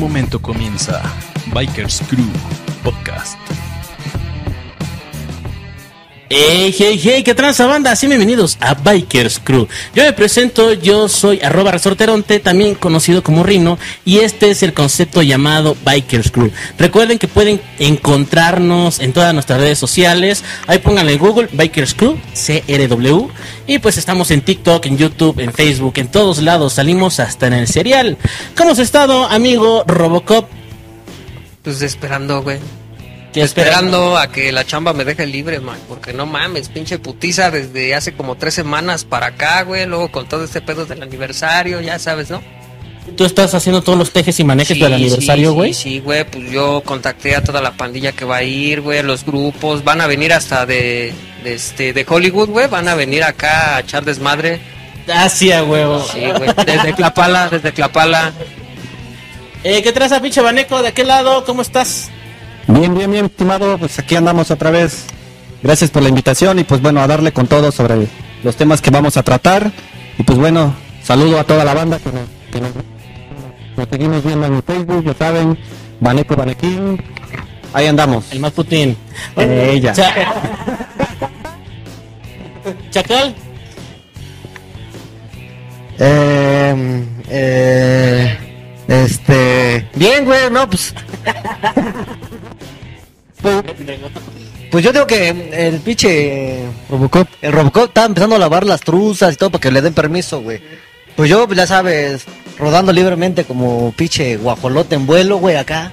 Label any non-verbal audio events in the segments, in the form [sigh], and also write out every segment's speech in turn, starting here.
momento comienza Bikers Crew Podcast. Hey, hey, hey, ¿qué tranza banda? Así bienvenidos a Bikers Crew. Yo me presento, yo soy arroba resorteronte, también conocido como Rino, y este es el concepto llamado Bikers Crew. Recuerden que pueden encontrarnos en todas nuestras redes sociales, ahí pónganle en Google Bikers Crew, CRW, y pues estamos en TikTok, en YouTube, en Facebook, en todos lados, salimos hasta en el serial. ¿Cómo has estado, amigo Robocop? Pues esperando, güey. ¿Qué Esperando a que la chamba me deje libre, man. Porque no mames, pinche putiza desde hace como tres semanas para acá, güey. Luego con todo este pedo del aniversario, ya sabes, ¿no? ¿Tú estás haciendo todos los tejes y manejes del aniversario, güey? Sí, sí, güey. Pues yo contacté a toda la pandilla que va a ir, güey. Los grupos van a venir hasta de, de este, de Hollywood, güey. Van a venir acá a echar desmadre. Ah, sí, a huevo. Sí, güey. Desde Clapala, desde Clapala. Eh, ¿Qué traza, pinche Baneco? ¿De aquel lado? ¿Cómo estás? Bien, bien, bien, estimado. Pues aquí andamos otra vez. Gracias por la invitación y pues bueno, a darle con todo sobre los temas que vamos a tratar. Y pues bueno, saludo a toda la banda que nos, que nos, nos seguimos viendo en el Facebook, ya saben, Baneco Banequín. Ahí andamos. El más putín. Eh, ella. Cha- Chacal. Eh, eh, este. Bien, güey, no, pues. Pues, pues yo digo que el pinche Robocop, el Robocop estaba empezando a lavar las truzas y todo para que le den permiso, güey. Pues yo, ya sabes, rodando libremente como pinche guajolote en vuelo, güey, acá.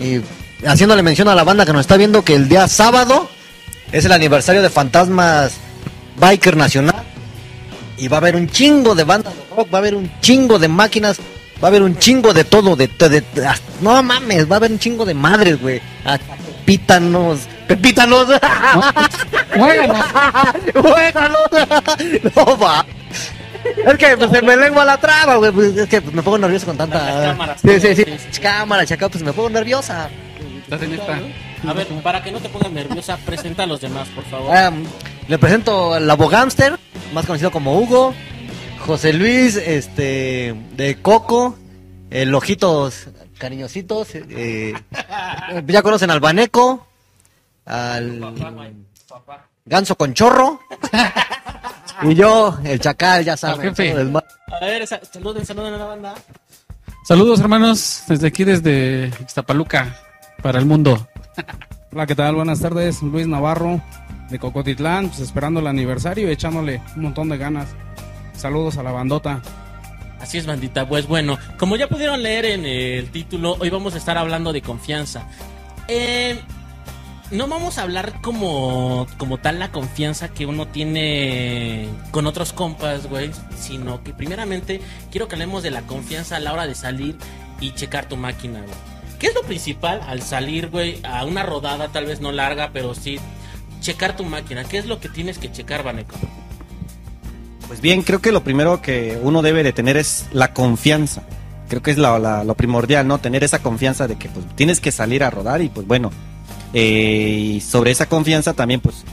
Y haciéndole mención a la banda que nos está viendo que el día sábado es el aniversario de Fantasmas Biker Nacional. Y va a haber un chingo de bandas de rock, va a haber un chingo de máquinas, va a haber un chingo de todo, de, de, de- ah, no mames, va a haber un chingo de madres, güey. Ah, Pepítanos, pepítanos. Juéganos. Juéganos. No va. Es que pues, se me lengua la traba, güey. pues, es que pues, me pongo nervioso con tanta. Las cámaras. Sí, sí, sí. Cámara, chaca, pues me pongo nerviosa. A ver, para que no te pongas nerviosa, presenta a los demás, por favor. Ah, le presento al Abogámster, más conocido como Hugo, José Luis, este, de Coco, el Ojitos Cariñositos, eh, [laughs] ya conocen al Baneco, al Ganso con Chorro, y yo, el Chacal, ya saben. A ver, sa- saluden, saluden a la banda. Saludos hermanos, desde aquí, desde Iztapaluca, para el mundo. Hola, ¿qué tal? Buenas tardes, Luis Navarro de Cocotitlán, pues esperando el aniversario y echándole un montón de ganas. Saludos a la bandota. Así es, bandita. Pues bueno, como ya pudieron leer en el título, hoy vamos a estar hablando de confianza. Eh, no vamos a hablar como, como tal la confianza que uno tiene con otros compas, güey, sino que primeramente quiero que hablemos de la confianza a la hora de salir y checar tu máquina, güey. ¿Qué es lo principal al salir, güey, a una rodada, tal vez no larga, pero sí checar tu máquina? ¿Qué es lo que tienes que checar, Vaneco? Pues bien, creo que lo primero que uno debe de tener es la confianza. Creo que es lo primordial, ¿no? Tener esa confianza de que pues tienes que salir a rodar y pues bueno. eh, y sobre esa confianza también pues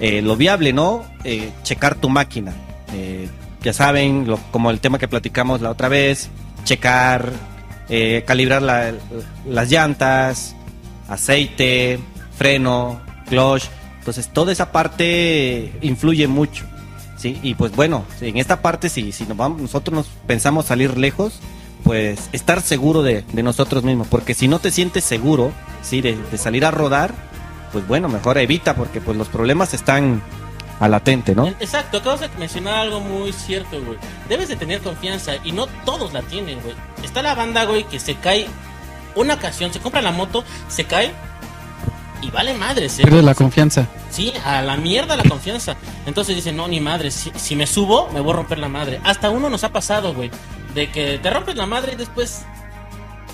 eh, lo viable, ¿no? Eh, checar tu máquina. Eh, ya saben, lo- como el tema que platicamos la otra vez, checar, eh, calibrar la- las llantas, aceite, freno, clutch. Entonces toda esa parte influye mucho. ¿Sí? Y pues bueno, en esta parte, si, si nos vamos, nosotros nos pensamos salir lejos, pues estar seguro de, nosotros mismos, porque si no te sientes seguro, ¿sí? De, salir a rodar, pues bueno, mejor evita, porque pues los problemas están a latente, ¿no? Exacto, acabas de mencionar algo muy cierto, güey. Debes de tener confianza y no todos la tienen, güey. Está la banda, güey, que se cae una ocasión, se compra la moto, se cae y vale madres, ¿eh? Pierde la confianza. Sí, a la mierda la confianza. Entonces dicen, no, ni madre, si, si me subo, me voy a romper la madre. Hasta uno nos ha pasado, güey, de que te rompes la madre y después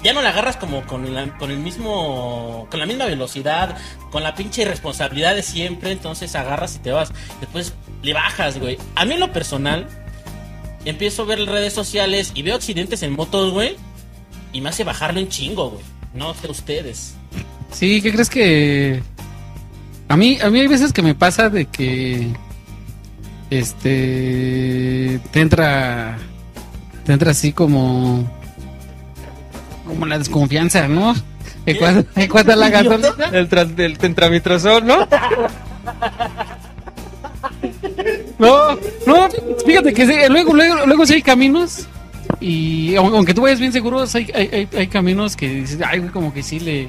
ya no la agarras como con, la- con el mismo, con la misma velocidad, con la pinche irresponsabilidad de siempre, entonces agarras y te vas. Después le bajas, güey. A mí en lo personal, empiezo a ver redes sociales y veo accidentes en motos, güey, y me hace bajarle un chingo, güey. No sé ustedes. Sí, ¿qué crees que a mí a mí hay veces que me pasa de que este te entra te entra así como como la desconfianza, ¿no? En cuanto, a la gasolina. El, tentramitrazol, ¿no? No, no, fíjate que sí, luego, luego, luego sí hay caminos y aun- aunque tú vayas bien seguro, hay, hay, hay, hay caminos que dices, ay, como que sí le,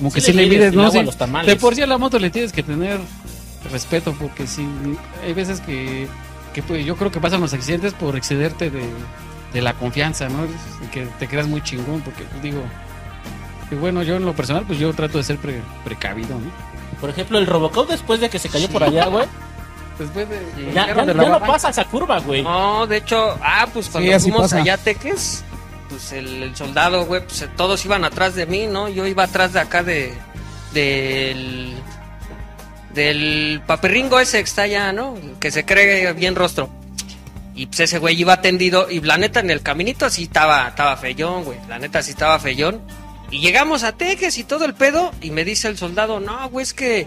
como que Sí sí, le le mides ¿no? Sí, a tamales. de por sí a la moto le tienes que tener respeto porque sí, hay veces que, que pues, yo creo que pasan los accidentes por excederte de, de la confianza, ¿no? Y que te quedas muy chingón porque pues, digo, que bueno, yo en lo personal pues yo trato de ser pre- precavido, ¿no? Por ejemplo, el Robocop después de que se cayó por allá, güey. [laughs] Después de... Ya, ya- de ya la no barranca. pasa esa curva, güey. No, de hecho, ah, pues cuando fuimos pasa. allá a Teques, pues el, el soldado, güey, pues todos iban atrás de mí, ¿no? Yo iba atrás de acá de del del paperringo ese que está allá, ¿no? Que se cree bien rostro. Y pues ese güey iba tendido y la neta en el caminito sí estaba estaba feyón, güey. La neta sí estaba feyón. Y llegamos a Teques y todo el pedo y me dice el soldado, "No, güey, es que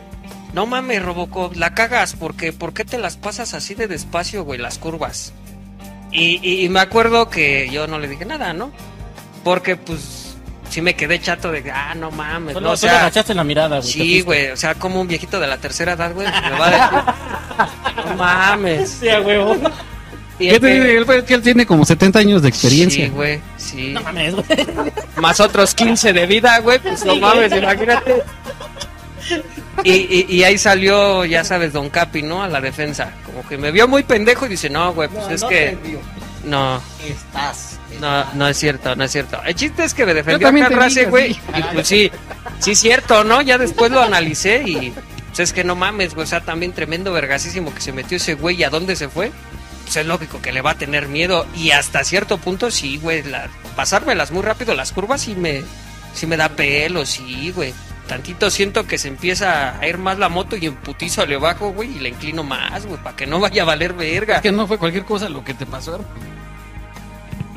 no mames, Robocop, la cagas porque ¿por qué te las pasas así de despacio, güey, las curvas?" Y, y- y me acuerdo que yo no le dije nada, ¿no? Porque pues sí me quedé chato de, ah, no mames, Solo, no, o solo sea, agachaste la mirada, güey. sí, güey, o sea, como un viejito de la tercera edad, güey, me va a decir, no mames. Sí, huevo. ¿Qué te digo? Él, él tiene como 70 años de experiencia. Sí, güey, sí. No mames, güey. Más otros 15 de vida, güey, pues no Sí, mames, güey. imagínate. [laughs] Y, y, y ahí salió, ya sabes, Don Capi, ¿no? A la defensa. Como que me vio muy pendejo y dice, no, güey, pues es que... No, Estás. no, no es cierto, no es cierto. El chiste es que me defendió Race, dije, güey. sí. Y pues sí, sí es cierto, ¿no? Ya después lo analicé y pues es que no mames, güey. O sea, también tremendo vergasísimo que se metió ese güey y a dónde se fue. Pues es lógico que le va a tener miedo. Y hasta cierto punto, sí, güey. La, pasármelas muy rápido, las curvas sí me, sí me da pelo, sí, güey. Tantito siento que se empieza a ir más la moto y en putizo le bajo, güey, y le inclino más, güey, para que no vaya a valer verga. Es que no fue cualquier cosa lo que te pasó.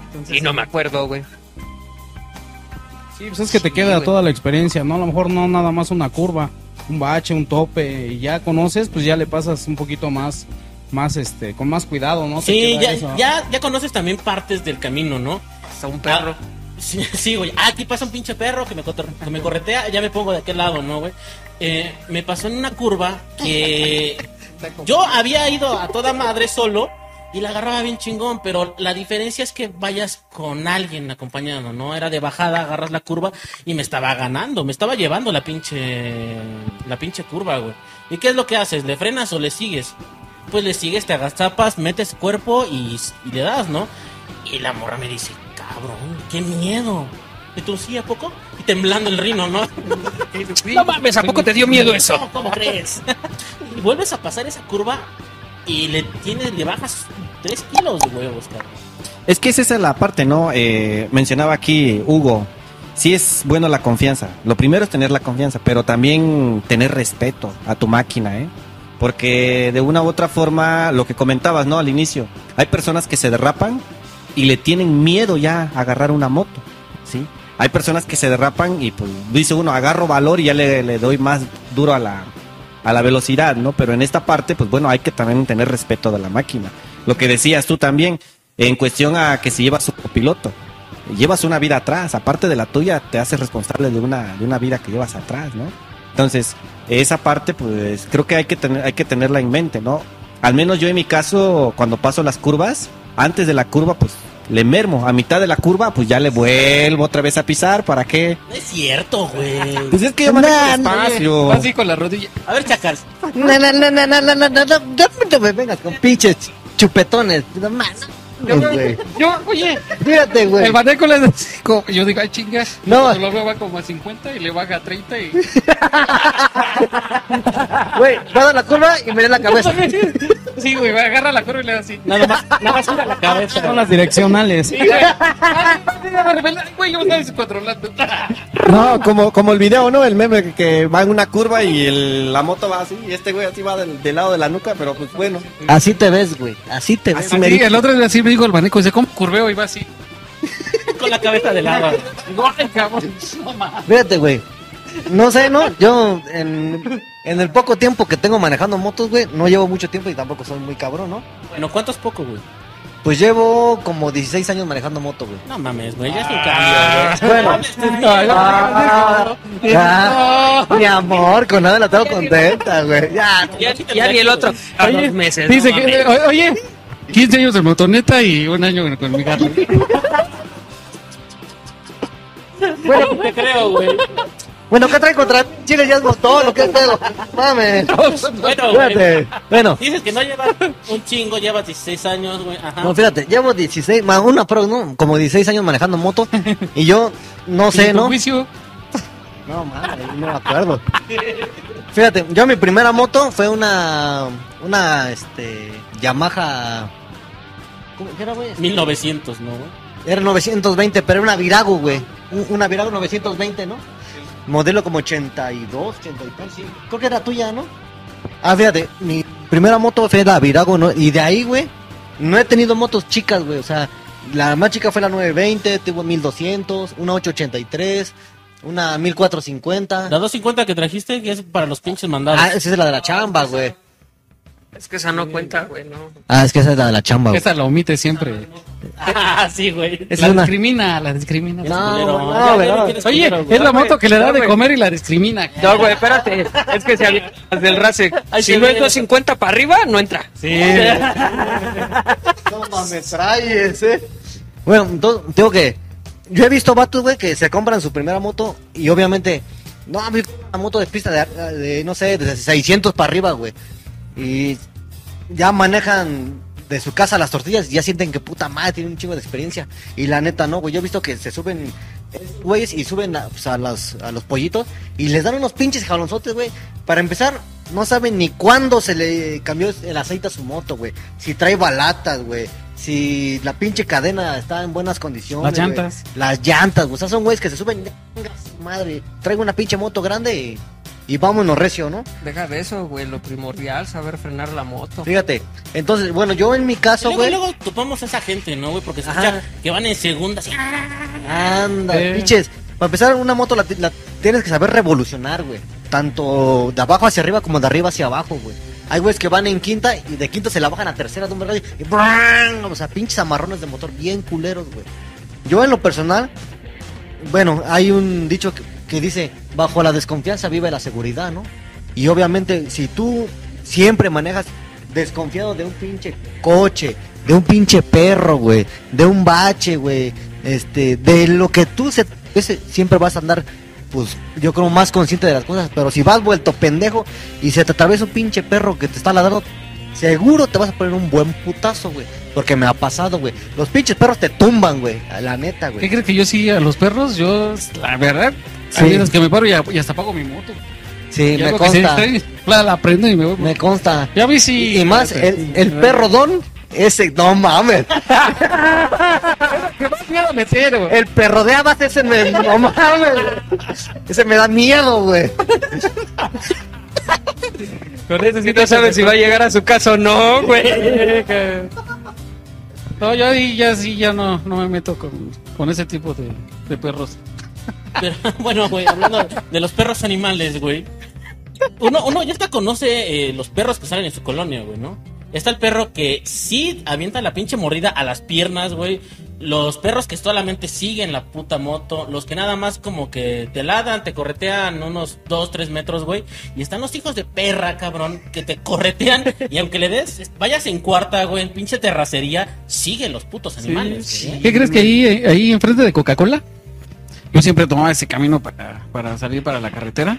Entonces, Y no me acuerdo, güey. Sí, pues es que te queda güey. toda la experiencia, ¿no? A lo mejor no nada más una curva, un bache, un tope, y ya conoces, pues ya le pasas un poquito más, más este, con más cuidado, ¿no? Sí, queda ya, eso. ya, ya conoces también partes del camino, ¿no? Hasta un perro. Ah, sí, [laughs] sí, güey. Ah, aquí pasa un pinche perro que me, que me corretea, ya me pongo de aquel lado, ¿no, güey? Eh, me pasó en una curva que [laughs] yo había ido a toda madre solo y la agarraba bien chingón, pero la diferencia es que vayas con alguien acompañando, ¿no? Era de bajada, agarras la curva y me estaba ganando, me estaba llevando la pinche la pinche curva, güey. ¿Y qué es lo que haces? ¿Le frenas o le sigues? Pues le sigues, te agazapas, metes cuerpo y, y le das, ¿no? Y la morra me dice, cabrón, qué miedo. Y tú, sí, ¿a poco? Y temblando el rino, ¿no? [laughs] No mames, ¿a poco te dio miedo eso? No, ¿Cómo crees? y vuelves a pasar esa curva y le tienes, le bajas 3 kilos de huevos, cabrón. Es que esa es la parte, ¿no? Eh, mencionaba aquí Hugo, sí es bueno la confianza. Lo primero es tener la confianza, pero también tener respeto a tu máquina, ¿eh? Porque de una u otra forma, lo que comentabas, ¿no? Al inicio, hay personas que se derrapan y le tienen miedo ya a agarrar una moto, ¿sí? Hay personas que se derrapan y pues dice uno, agarro valor y ya le, le doy más duro a la, a la velocidad, ¿no? Pero en esta parte, pues bueno, hay que también tener respeto de la máquina. Lo que decías tú también, en cuestión a que si llevas un copiloto, llevas una vida atrás, aparte de la tuya, te haces responsable de una, de una vida que llevas atrás, ¿no? Entonces, esa parte, pues creo que hay que, tener, hay que tenerla en mente, ¿no? Al menos yo en mi caso, cuando paso las curvas, antes de la curva, pues le mermo. A mitad de la curva, pues ya le vuelvo otra vez a pisar. ¿Para qué? No es cierto, güey. Pues es que yo manejo Nah, no, despacio. Va así con la rodilla. A ver, Chacal. No, no, no, no, no, no, no, no, no, no me vengas con pinches chupetones. No más. No, güey. Yo, oye, Fíjate, güey. el baneco le como- Yo digo, ay, chinga. No. Lo veo va como a 50 y le baja a 30 y. [laughs] Güey, va a dar la curva y me da la cabeza. [laughs] Sí, güey, va, agarra la curva y le da así. Nada más, nada más gira la cabeza. Son las direccionales. Sí, güey. Güey, yo estaba descontrolando. [laughs] No, como, como el video, ¿no? El meme que, que va en una curva y el- la moto va así y este güey así va del, del lado de la nuca, pero pues bueno. Así te ves, güey. Así te ves. Así, el otro día así me dijo el baneco, dice, ¿cómo curveo? Y va así. [laughs] Con la cabeza de lado. Digo, ay, cabrón. No mames. Fíjate, güey. No sé, ¿no? Yo, en, en el poco tiempo que tengo manejando motos, güey, no llevo mucho tiempo y tampoco soy muy cabrón, ¿no? Bueno, ¿cuánto es poco, güey? Pues llevo como 16 años manejando moto, güey. No mames, güey, ya es un cambio, güey. Bueno. Ah, ya, mi amor, con nada la tengo contenta, güey. Ya, Ya, ya vi el otro. Oye, meses. dice no que, oye, 15 años de motoneta y un año con mi gato. Bueno, te creo, güey. Bueno, ¿qué trae contra mí? Chile ya es motor, ¿o qué pedo? Mames. Bueno, güey. Bueno, Dices que no llevas un chingo, llevas 16 años, güey. Ajá. no, fíjate, llevo 16, más una pro, ¿no? Como 16 años manejando moto. Y yo, no [laughs] sé, ¿Y tu ¿no? juicio? No, madre, no me acuerdo. Fíjate, yo mi primera moto fue una, una, este, Yamaha, ¿cómo qué era, güey? 1900, ¿no, güey? Era 920, pero era una Virago, güey. Un- Una Virago 920, ¿no? Modelo como 82, 83, sí. Creo que era tuya, ¿no? Ah, fíjate, mi primera moto fue la Virago, ¿no? Y de ahí, güey, no he tenido motos chicas, güey. O sea, la más chica fue la 920, tuvo 1200, una 883, una 1450. La 250 que trajiste, que es para los pinches mandados. Ah, esa es la de la chamba, güey. Es que esa no cuenta, güey, no. Ah, es que esa es la de la chamba, güey. Esa la omite siempre. Ah, [laughs] sí, güey. Es la una- discrimina, la discrimina. No, güey, no no. quieres Oye, culero, es la moto que le da de comer y la discrimina. No, güey, espérate. Es que si había las del RACE. Ay, Si no es güey. 250 para arriba, no entra. Sí. [laughs] No mames, traes, eh. Bueno, entonces, tengo que. Yo he visto vatos, güey, que se compran su primera moto y obviamente. No, una moto de pista de, de, no sé, de 600 para arriba, güey. Y ya manejan de su casa las tortillas y ya sienten que puta madre tienen un chingo de experiencia. Y la neta, no, güey. Yo he visto que se suben, güeyes, y suben a, pues, a, las- a los pollitos y les dan unos pinches jalonzotes, güey. Para empezar, no saben ni cuándo se le cambió el aceite a su moto, güey. Si trae balatas, güey. Si la pinche cadena está en buenas condiciones. Las llantas. Las llantas, güey. O sea, son güeyes que se suben. "Venga, su Madre, traigo una pinche moto grande y, y vámonos recio, ¿no? Deja de eso, güey. Lo primordial, saber frenar la moto. Fíjate. Entonces, bueno, yo en mi caso, luego, güey. luego topamos a esa gente, ¿no, güey? Porque se escucha que van en segunda, así. Anda, Eh. pinches. Para empezar, una moto la, la tienes que saber revolucionar, güey. Tanto de abajo hacia arriba como de arriba hacia abajo, güey. Hay güeyes que van en quinta y de quinta se la bajan a tercera de un vergazo y ¡bran! O sea, pinches amarrones de motor bien culeros, güey. Yo en lo personal, bueno, hay un dicho que, que dice, bajo la desconfianza vive la seguridad, ¿no? Y obviamente, si tú siempre manejas desconfiado de un pinche coche, de un pinche perro, güey, de un bache, güey, este, de lo que tú se, ese, siempre vas a andar, pues, yo creo más consciente de las cosas, pero si vas vuelto pendejo y se te atraviesa un pinche perro que te está ladrando, seguro te vas a poner un buen putazo, güey, porque me ha pasado, güey. Los pinches perros te tumban, güey, la neta, ¿Qué güey. crees que yo sí a los perros? Yo, la verdad, Sí. hay veces que me paro y, y hasta apago mi moto. Sí, Y me consta, distrae, la, la prendo y me voy. me consta. Ya vi si. Y más, el, el perro don, ese, no mames. ¿Qué más miedo meter, güey? El perro de habas ese me, no mames. Ese me da miedo, güey. Con ese sí no sabes si va a llegar a su casa o no, güey. No, yo ahí ya sí, ya no, no me meto con, con ese tipo de, de perros. Pero, [laughs] bueno, güey, hablando de los perros animales, güey. Uno, uno ya hasta conoce eh, los perros que salen en su colonia, güey, ¿no? Está el perro que sí avienta la pinche mordida a las piernas, güey. Los perros que solamente siguen la puta moto. Los que nada más como que te ladran, te corretean unos 2, 3 metros, güey. Y están los hijos de perra, cabrón, que te corretean. [laughs] Y aunque le des, vayas en cuarta, güey, en pinche terracería, siguen los putos animales. ¿Qué crees que ahí, ahí enfrente de Coca-Cola? Yo siempre tomaba ese camino para, para salir para la carretera.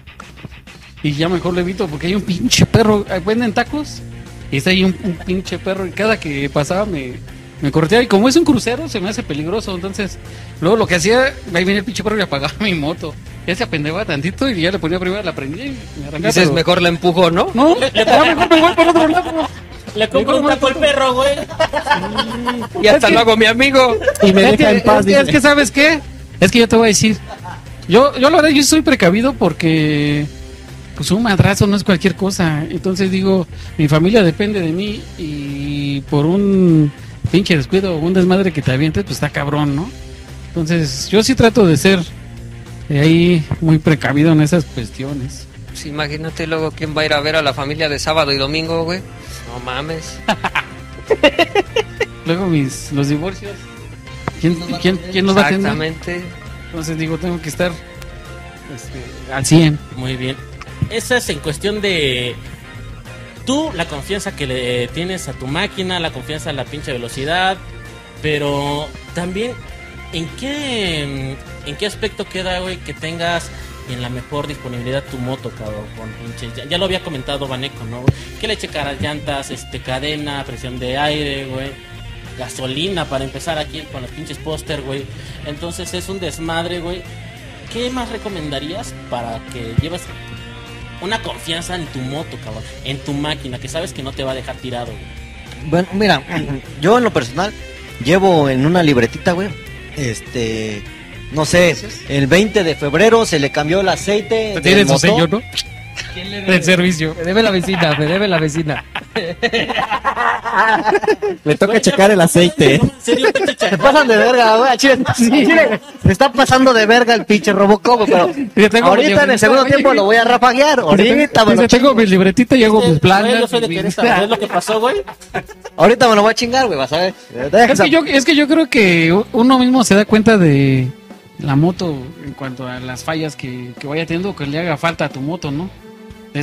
Y ya mejor lo evito porque hay un pinche perro. eh, Venden tacos. Y está ahí un, un pinche perro. Y cada que pasaba me, me correteaba. Y como es un crucero, se me hace peligroso. Entonces, luego lo que hacía, ahí venía el pinche perro y apagaba [laughs] mi moto. Ya se apendejaba tantito y ya le ponía primero, la prendía y me arrancaba. Dices, pero- mejor la empujo, ¿no? No, ya mejor me voy por otro lado. Le compro un taco al perro, güey. Y hasta lo hago mi amigo. Y me es, deja que, en paz. es que- es que, ¿sabes qué? Es que yo te voy a decir. Yo, yo la verdad, yo soy precavido porque pues un madrazo no es cualquier cosa. Entonces digo, mi familia depende de mí y por un pinche descuido o un desmadre que te avientes, pues está cabrón, ¿no? Entonces yo sí trato de ser eh, ahí muy precavido en esas cuestiones. Pues imagínate luego quién va a ir a ver a la familia de sábado y domingo, güey. No mames. [laughs] luego mis los divorcios. ¿Quién, quién, quién nos va a atender? Exactamente. Entonces digo, tengo que estar este, al 100. Muy bien. Esa es en cuestión de tú, la confianza que le tienes a tu máquina, la confianza a la pinche velocidad, pero también en qué en qué aspecto queda, güey, que tengas en la mejor disponibilidad tu moto, cabrón, pinche, ya, ya lo había comentado Vaneco, ¿no? Que le checaras llantas, este cadena, presión de aire, güey. Gasolina para empezar aquí con los pinches póster, güey. Entonces es un desmadre, güey. ¿Qué más recomendarías para que lleves una confianza en tu moto, cabrón? En tu máquina, que sabes que no te va a dejar tirado, güey. Bueno, mira, yo en lo personal llevo en una libretita, güey. Este, no sé, el 20 de febrero se le cambió el aceite. del Tiene su motor. sello, ¿no? Del servicio. Me debe la vecina, me debe la vecina. Le toca checar el aceite. ¿En serio, pinche Se pasan de verga, güey. Chile, Chile, se está pasando de verga el pinche Robocop, pero ahorita en el segundo tiempo lo voy a rafaguear. Ahorita me lo tengo mi libretita y hago mis planes. Yo soy de mi- Querétaro, ¿ves lo que pasó, güey? Ahorita me lo voy a chingar, güey, vas a ver. Es que, yo, es que yo creo que uno mismo se da cuenta de la moto en cuanto a las fallas que, que vaya teniendo, que le haga falta a tu moto, ¿no?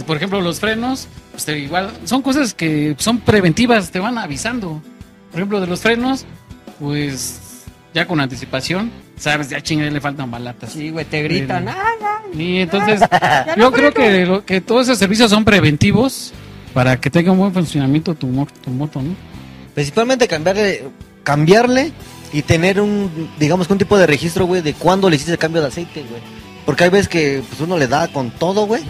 Por ejemplo, los frenos, pues, te- igual son cosas que son preventivas, te van avisando. Por ejemplo, de los frenos, pues ya con anticipación, sabes, ya chingue, le faltan balatas. Sí, güey, te gritan. Pero- "Ah, Y entonces, [laughs] yo creo que, lo- que todos esos servicios son preventivos para que tenga un buen funcionamiento tu, tu moto, ¿no? Principalmente cambiarle, cambiarle y tener un, digamos que un tipo de registro, güey, de cuándo le hiciste el cambio de aceite, güey. Porque hay veces que pues, uno le da con todo, güey.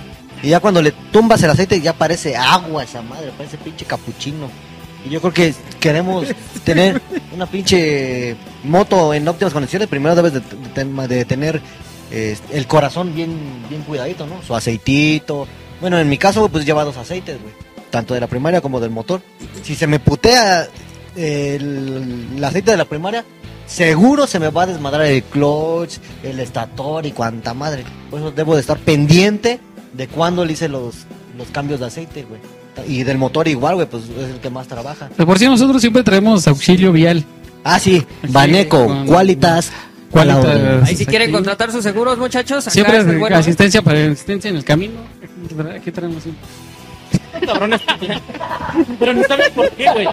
Y ya cuando le tumbas el aceite ya parece agua esa madre, parece pinche capuchino. Y yo creo que queremos [laughs] tener una pinche moto en óptimas condiciones. Primero debes de, de- de tener eh, el corazón bien, bien cuidadito, ¿no? Su aceitito. Bueno, en mi caso, pues lleva dos aceites, güey. Tanto de la primaria como del motor. Si se me putea el, el aceite de la primaria, seguro se me va a desmadrar el clutch, el estator y cuanta madre. Por eso debo de estar pendiente de cuándo le hice los, los cambios de aceite, güey. Y del motor igual, güey, pues es el que más trabaja. De por sí nosotros siempre traemos auxilio vial. Ah, sí, Sí, Baneco, con- Qualitas, Qualitas. Ahí si quieren Aquí. contratar sus seguros, muchachos, acá Siempre es bueno. asistencia para asistencia en el camino. Aquí traemos siempre. Cabrones. Pero no sabes por qué, güey.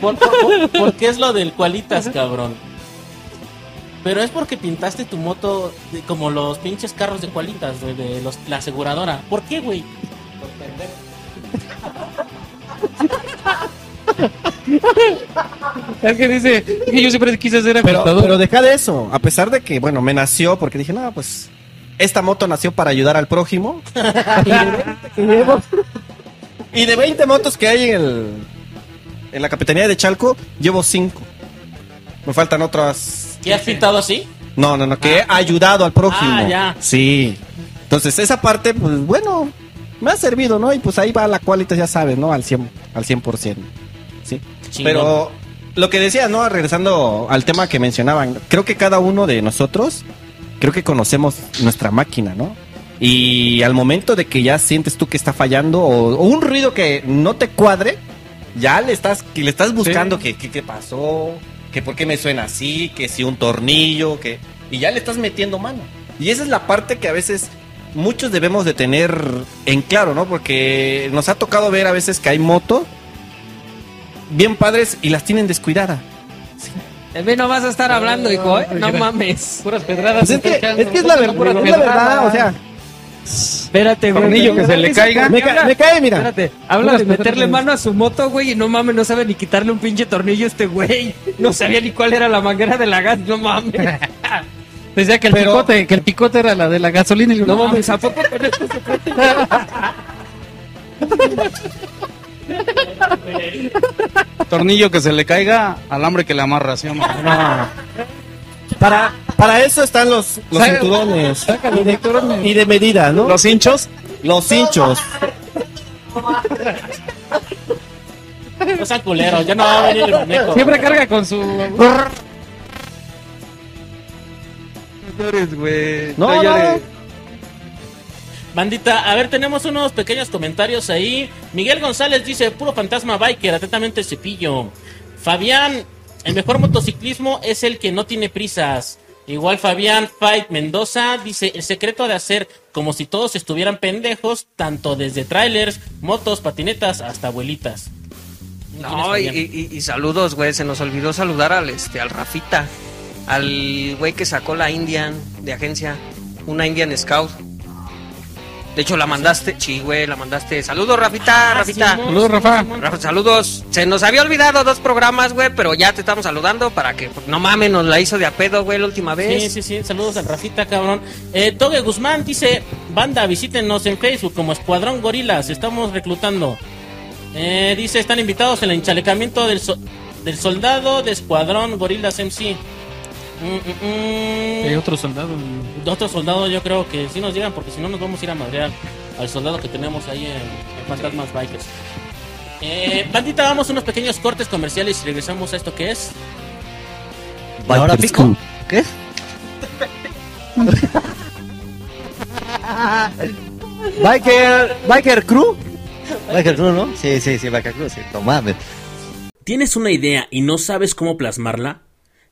¿Por, por, por- por qué es lo del cualitas, cabrón? Pero es porque pintaste tu moto de- como los pinches carros de cualitas, güey, de los, la aseguradora. ¿Por qué, güey? [laughs] Es que dice que yo siempre quise ser Pero, pero deja de eso. A pesar de que, bueno, me nació porque dije, no, pues esta moto nació para ayudar al prójimo. [laughs] y de 20 motos que hay en, el, en la capitanía de Chalco, llevo 5. Me faltan otras. ¿Qué has pintado así? No, no, no, que he ayudado al prójimo. Ah, ya. Sí. Entonces, esa parte, pues bueno, me ha servido, ¿no? Y pues ahí va la cualidad, ya sabes, ¿no? Al 100%. Al 100%. Sí. Chingón. Pero lo que decía, ¿no? Regresando al tema que mencionaban, creo que cada uno de nosotros, creo que conocemos nuestra máquina, ¿no? Y al momento de que ya sientes tú que está fallando o, o un ruido que no te cuadre, ya le estás, que le estás buscando que, que- qué pasó, que por qué me suena así, que si un tornillo, que... Y ya le estás metiendo mano. Y esa es la parte que a veces muchos debemos de tener en claro, ¿no? Porque nos ha tocado ver a veces que hay motos bien padres y las tienen descuidadas. De mí no vas a estar hablando, hijo, ¿eh? No mames. Puras pedradas. Pues es que, es que es la, ver- es la verdad, o sea, Espérate, güey. Tornillo que se le caiga. me, ca- me cae, mira. Espérate, habla de meterle mano a su moto, güey, y no mames, no sabe ni quitarle un pinche tornillo a este güey. [laughs] No sabía ni cuál era la manguera de la gas, no mames. [laughs] Decía que el Pero- picote, que el picote era la de la gasolina. Y yo, No mames, ¿a poco con esto se puede? [laughs] Tornillo que se le caiga, alambre que le amarra, ¿sí no? Para, para eso están los, los Saca- cinturones. Saca los cinturones. Y de medida, ¿no? Los hinchos, Los hinchos. No sean culeros, ya no va a venir el manejo. Siempre carga con su. No, no. Bandita, a ver, tenemos unos pequeños comentarios ahí. Miguel González dice, puro fantasma biker, atentamente cepillo. Fabián, el mejor motociclismo es el que no tiene prisas. Igual Fabián Fight Mendoza dice, el secreto de hacer como si todos estuvieran pendejos, tanto desde trailers, motos, patinetas, hasta abuelitas. ¿Quién es No, y, Fabián? y- y saludos, güey. Se nos olvidó saludar al este al Rafita. Al güey que sacó la Indian de agencia. Una Indian Scout. De hecho, la mandaste. Sí, güey, la mandaste. Saludos, Rafita, Ah, Rafita. Saludos, Rafa. Rafa, saludos. Se nos había olvidado dos programas, güey, pero ya te estamos saludando para que, pues, no mames, nos la hizo de a pedo, güey, la última vez. Sí, sí, sí. Saludos al Rafita, cabrón. Eh, Togue Guzmán dice: Banda, visítenos en Facebook como Escuadrón Gorilas. Estamos reclutando. Eh, dice: Están invitados en el enchalecamiento del, so- del soldado de Escuadrón Gorilas MC. Mm, mm, mm. Hay otro soldado. Otro soldado, yo creo que sí nos llegan, porque si no, nos vamos a ir a madrear al soldado que tenemos ahí en, en Fantasmas Bikers. Eh, bandita, vamos a unos pequeños cortes comerciales y regresamos a esto que es. ¿Y ahora pico? Crew. ¿Qué? Biker, Biker Crew. Biker Crew, ¿no? Sí, sí, sí, Biker Crew, sí. No mames. ¿Tienes una idea y no sabes cómo plasmarla?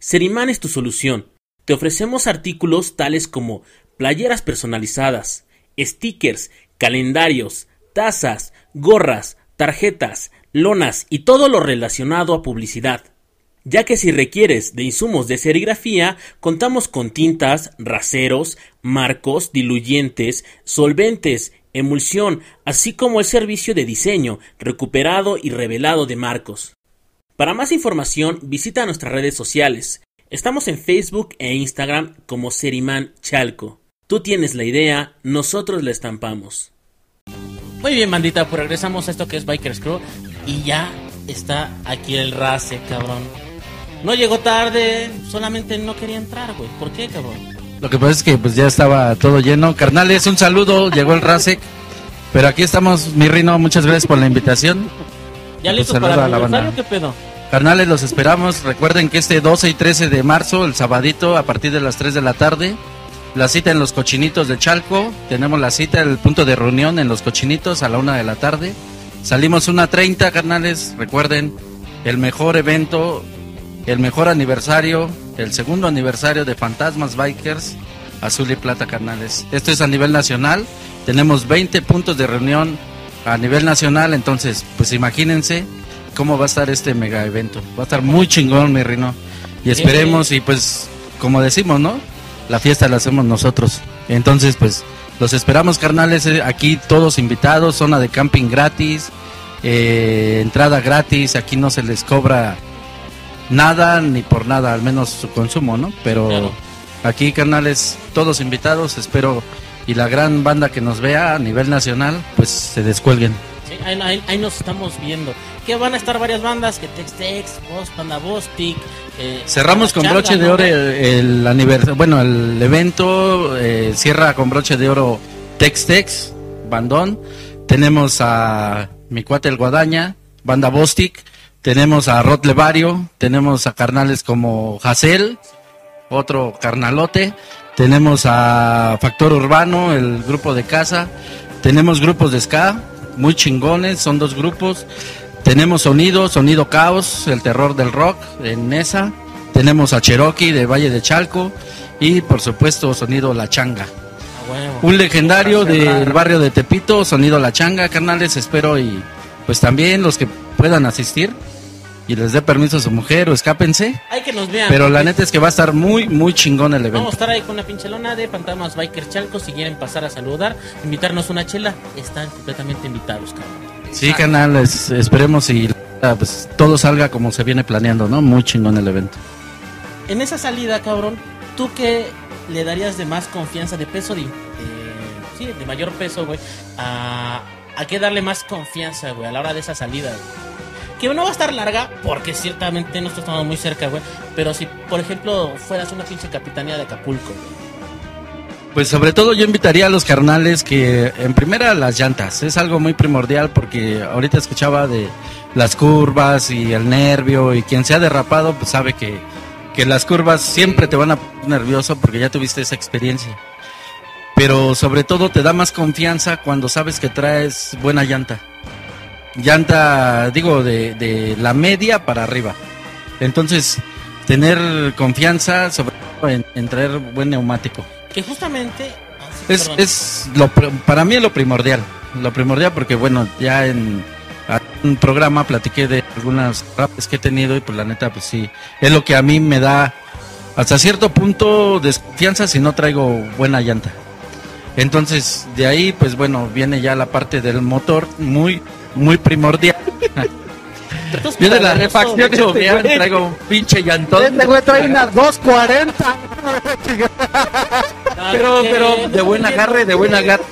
Seriman es tu solución. Te ofrecemos artículos tales como playeras personalizadas, stickers, calendarios, tazas, gorras, tarjetas, lonas y todo lo relacionado a publicidad. Ya que si requieres de insumos de serigrafía, contamos con tintas, raseros, marcos, diluyentes, solventes, emulsión, así como el servicio de diseño, recuperado y revelado de marcos. Para más información, visita nuestras redes sociales. Estamos en Facebook e Instagram como Seriman Chalco. Tú tienes la idea, nosotros la estampamos. Muy bien, bandita, pues regresamos a esto que es Bikers Crew. Y ya está aquí el race, cabrón. No llegó tarde, solamente no quería entrar, güey. ¿Por qué, cabrón? Lo que pasa es que pues ya estaba todo lleno. Carnales, un saludo, llegó el Rasek. Pero aquí estamos, mi Rino, muchas gracias por la invitación. ¿Ya Pues listos para el la banda. aniversario? ¿Qué pedo? Carnales, los esperamos. Recuerden que este 12 y 13 de marzo, el sabadito, a partir de las 3 de la tarde, la cita en los cochinitos de Chalco. Tenemos la cita, el punto de reunión en los cochinitos a la 1 de la tarde. Salimos una 30, carnales. Recuerden, el mejor evento, el mejor aniversario, el segundo aniversario de Fantasmas Bikers, Azul y Plata, carnales. Esto es a nivel nacional. Tenemos 20 puntos de reunión a nivel nacional. Entonces, pues imagínense cómo va a estar este mega evento. Va a estar muy chingón, mi Rino. Y esperemos, y pues, como decimos, ¿no? La fiesta la hacemos nosotros. Entonces, pues, los esperamos, carnales. eh, Aquí todos invitados, zona de camping gratis, eh, entrada gratis. Aquí no se les cobra nada ni por nada, al menos su consumo, ¿no? Pero Claro. aquí, carnales, todos invitados. Espero y la gran banda que nos vea a nivel nacional, pues se descuelguen. Sí, ahí, ahí- ahí nos estamos viendo. Que van a estar varias bandas, que Tex Tex, Boss, Panda Bostic. eh, Cerramos con broche de oro el, aniversario, bueno, el evento eh, cierra con broche de oro Tex Tex, Bandón. Tenemos a mi cuate el Guadaña, Banda Bostic. Tenemos a Rod Levario, tenemos a carnales como Hazel, otro carnalote. Tenemos a Factor Urbano, el grupo de casa. Tenemos grupos de ska, muy chingones, son dos grupos. Tenemos Sonido, Sonido Caos, el terror del rock en esa. Tenemos a Cherokee de Valle de Chalco. Y por supuesto, Sonido La Changa. A huevo. Un legendario del barrio de Tepito, Sonido La Changa, carnales, espero y pues también los que puedan asistir y les dé permiso a su mujer o escápense. Hay que nos vean. Pero la porque neta es que va a estar muy, muy chingón el evento. Vamos a estar ahí con una pinchelona de Fantasmas Bikers Chalco. Si quieren pasar a saludar, invitarnos una chela, están completamente invitados, cabrón. Sí, canales, esperemos y ah, pues, todo salga como se viene planeando, ¿no? Muy chingón el evento. En esa salida, cabrón, ¿tú qué le darías de más confianza, de peso, de, de- sí, de mayor peso, güey? A, ¿A qué darle más confianza, güey, a la hora de esa salida, güey? No va a estar larga, porque ciertamente no estamos muy cerca, güey. Pero si, por ejemplo, fueras una pinche capitanía de Acapulco. Pues sobre todo yo invitaría a los carnales que en primera las llantas, es algo muy primordial porque ahorita escuchaba de las curvas y el nervio y quien se ha derrapado pues sabe que, que las curvas siempre te van a poner nervioso porque ya tuviste esa experiencia. Pero sobre todo te da más confianza cuando sabes que traes buena llanta. Llanta, digo, de, de la media para arriba. Entonces, tener confianza sobre todo en, en traer buen neumático. Que justamente. ah, sí, Es, es lo, para mí es lo primordial. Lo primordial porque, bueno, ya en un programa platiqué de algunas rapes que he tenido y pues la neta, pues sí, es lo que a mí me da hasta cierto punto desconfianza si no traigo buena llanta. Entonces, de ahí, pues bueno, viene ya la parte del motor muy, muy primordial. Entonces, Viene la refacción, de hecho, vean, traigo un pinche llantón. Este güey trae una 240. Ah, Pero, que- pero, de buen agarre, de buen agarre.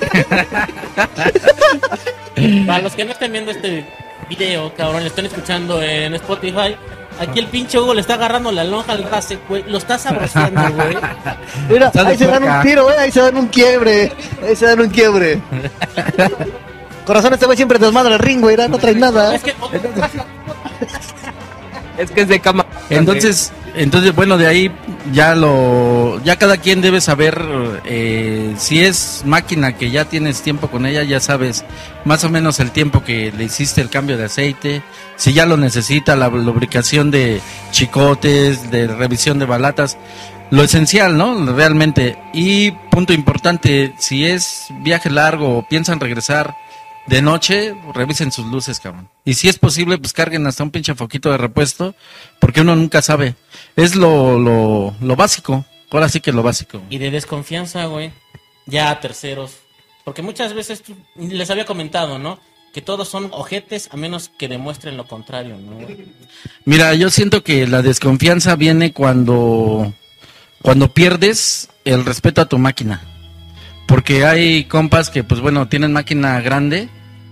Para los que no estén viendo este video, cabrón, le están escuchando en Spotify. Aquí el pinche Hugo le está agarrando la lonja al rase, güey. Lo está saboreando, güey. Mira, de ahí se dan un tiro, güey. Ahí se dan un quiebre. Ahí se dan un quiebre. Corazón, este güey siempre desmadra el ring, güey. No trae nada. Es que Es que es de cama. Entonces, entonces bueno, de ahí ya lo, ya cada quien debe saber eh, si es máquina que ya tienes tiempo con ella, ya sabes más o menos el tiempo que le hiciste el cambio de aceite, si ya lo necesita, la lubricación de chicotes, de revisión de balatas, lo esencial, ¿no? Realmente. Y punto importante, si es viaje largo o piensan regresar de noche, revisen sus luces, cabrón. Y si es posible, pues carguen hasta un pinche foquito de repuesto, porque uno nunca sabe. Es lo, lo, lo básico. Ahora sí que es lo básico. Y de desconfianza, güey. Ya a terceros. Porque muchas veces tú- les había comentado, ¿no? Que todos son ojetes a menos que demuestren lo contrario, ¿no? Mira, yo siento que la desconfianza viene cuando, cuando pierdes el respeto a tu máquina. Porque hay compas que, pues bueno, tienen máquina grande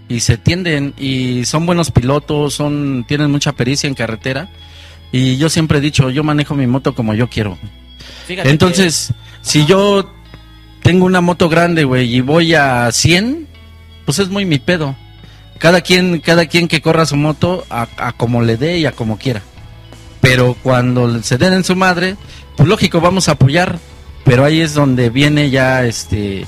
y se tienden y son buenos pilotos, son, tienen mucha pericia en carretera. Y yo siempre he dicho, yo manejo mi moto como yo quiero. Fíjate Entonces, si yo tengo una moto grande, güey, y voy a 100, pues es muy mi pedo. Cada quien, cada quien que corra su moto a, a como le dé y a como quiera. Pero cuando se den en su madre, pues lógico, vamos a apoyar. Pero ahí es donde viene ya este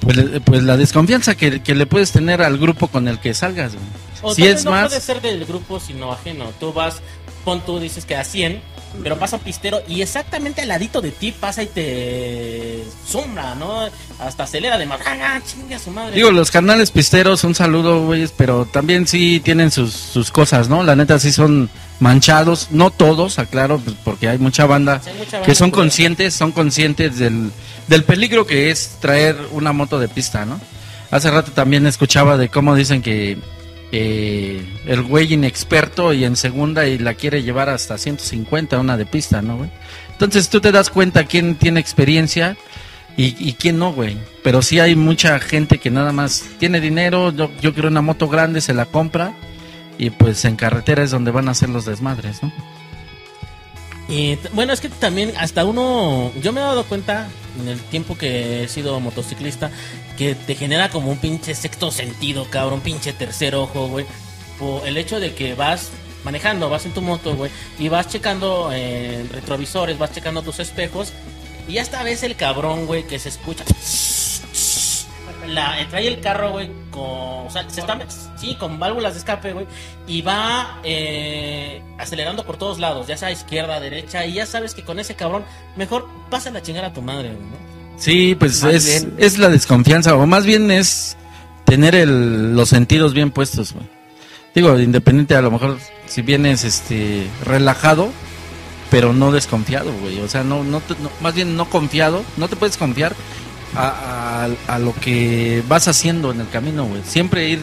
pues, pues la desconfianza que, que le puedes tener al grupo con el que salgas. güey. O si es no más, puede ser del grupo sino ajeno. Tú vas, pon tú, dices que a 100, pero pasa un pistero y exactamente al ladito de ti pasa y te sombra, ¿no? Hasta acelera de más. ¡Ah, chinga su madre! Digo, los canales pisteros, un saludo, güeyes, pero también sí tienen sus, sus cosas, ¿no? La neta sí son manchados, no todos, aclaro, pues, porque hay mucha banda Sí, hay mucha banda que son conscientes, son conscientes del, del peligro que es traer una moto de pista, ¿no? Hace rato también escuchaba de cómo dicen que eh, el güey inexperto y en segunda y la quiere llevar hasta 150 una de pista, ¿no, güey? Entonces tú te das cuenta quién tiene experiencia y, y quién no, güey. Pero sí hay mucha gente que nada más tiene dinero, yo, yo quiero una moto grande, se la compra y pues en carretera es donde van a hacer los desmadres, ¿no? Y bueno, es que también hasta uno, yo me he dado cuenta en el tiempo que he sido motociclista, que te genera como un pinche sexto sentido, cabrón, pinche tercer ojo, güey. Por el hecho de que vas manejando, vas en tu moto, güey, y vas checando eh, retrovisores, vas checando tus espejos, y hasta ves el cabrón, güey, que se escucha. La, trae el carro, güey, con. O sea, se está. Sí, con válvulas de escape, güey. Y va eh, acelerando por todos lados, ya sea izquierda, derecha. Y ya sabes que con ese cabrón, mejor pasa la chingada a tu madre, güey, ¿no? Sí, pues es, es la desconfianza, o más bien es tener el- los sentidos bien puestos, güey. Digo, independiente a lo mejor si vienes este relajado, pero no desconfiado, güey. O sea, no, no, te- no- más bien no confiado, no te puedes confiar a, a- lo que vas haciendo en el camino, güey. Siempre ir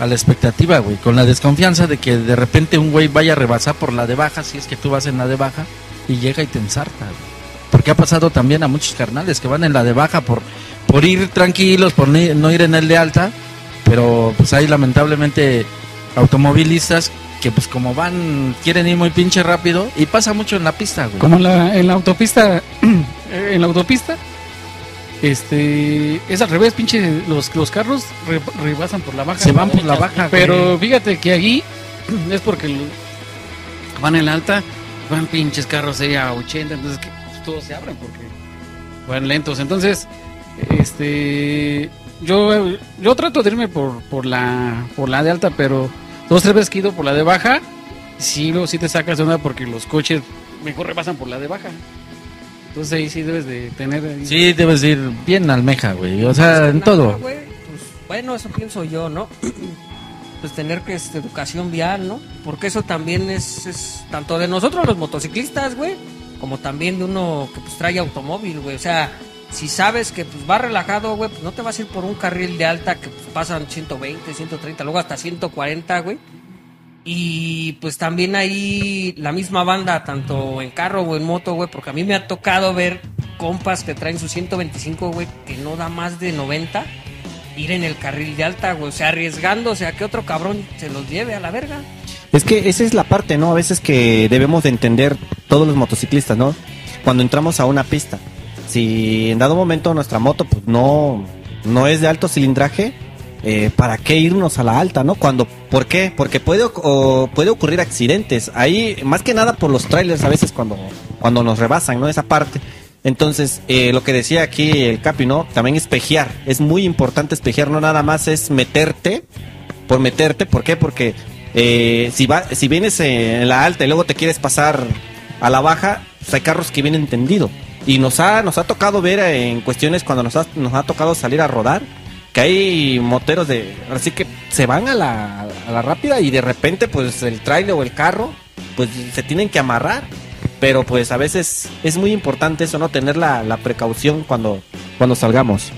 a la expectativa, güey, con la desconfianza de que de repente un güey vaya a rebasar por la de baja, si es que tú vas en la de baja, y llega y te ensarta, güey. Porque ha pasado también a muchos carnales que van en la de baja por, por ir tranquilos, por no ir en el de alta, pero pues hay lamentablemente automovilistas que pues como van, quieren ir muy pinche rápido y pasa mucho en la pista, güey. Como la, en la autopista, [clears throat] en la autopista, este, es al revés, pinche, los, los carros re- rebasan por la baja. Se van por la baja, Pero güey. fíjate que aquí es porque van en la alta, van pinches carros ahí a 80, entonces que todos se abren porque van lentos. Entonces, este, yo, yo trato de irme por, por la, por la de alta, pero dos tres veces que he ido por la de baja, sí, luego sí te sacas de onda porque los coches mejor repasan por la de baja. Entonces ahí sí debes de tener... ahí- Sí, debes ir bien almeja, güey. O sea, en todo. pues, bueno, eso pienso yo, ¿no? [clears throat] pues tener que este, educación vial, ¿no? Porque eso también es, es tanto de nosotros los motociclistas, güey, como también de uno que pues trae automóvil, güey. O sea, si sabes que pues va relajado, güey, pues no te vas a ir por un carril de alta que pues, pasan 120, 130, luego hasta 140, güey. Y pues también ahí la misma banda, tanto en carro o en moto, güey, porque a mí me ha tocado ver compas que traen su 125, güey, que no da más de 90, ir en el carril de alta, güey, o sea, arriesgándose a que otro cabrón se los lleve a la verga. Es que esa es la parte, ¿no? A veces que debemos de entender todos los motociclistas, ¿no? Cuando entramos a una pista, si en dado momento nuestra moto pues no, no es de alto cilindraje, eh, ¿para qué irnos a la alta, no? Cuando, ¿Por qué? Porque puede, o puede ocurrir accidentes. Ahí, más que nada por los trailers a veces cuando, cuando nos rebasan, ¿no? Esa parte. Entonces, eh, lo que decía aquí el Capi, ¿no? También espejear. Es muy importante espejear, no nada más es meterte por meterte. ¿Por qué? Porque eh, si, va, si vienes en la alta y luego te quieres pasar a la baja, pues hay carros que vienen tendido. Y nos ha, nos ha tocado ver en cuestiones cuando nos ha, nos ha tocado salir a rodar, que hay moteros de... Así que se van a la, a la rápida y de repente pues el trailer o el carro pues se tienen que amarrar. Pero pues a veces es muy importante eso, ¿no? Tener la, la precaución cuando, cuando salgamos.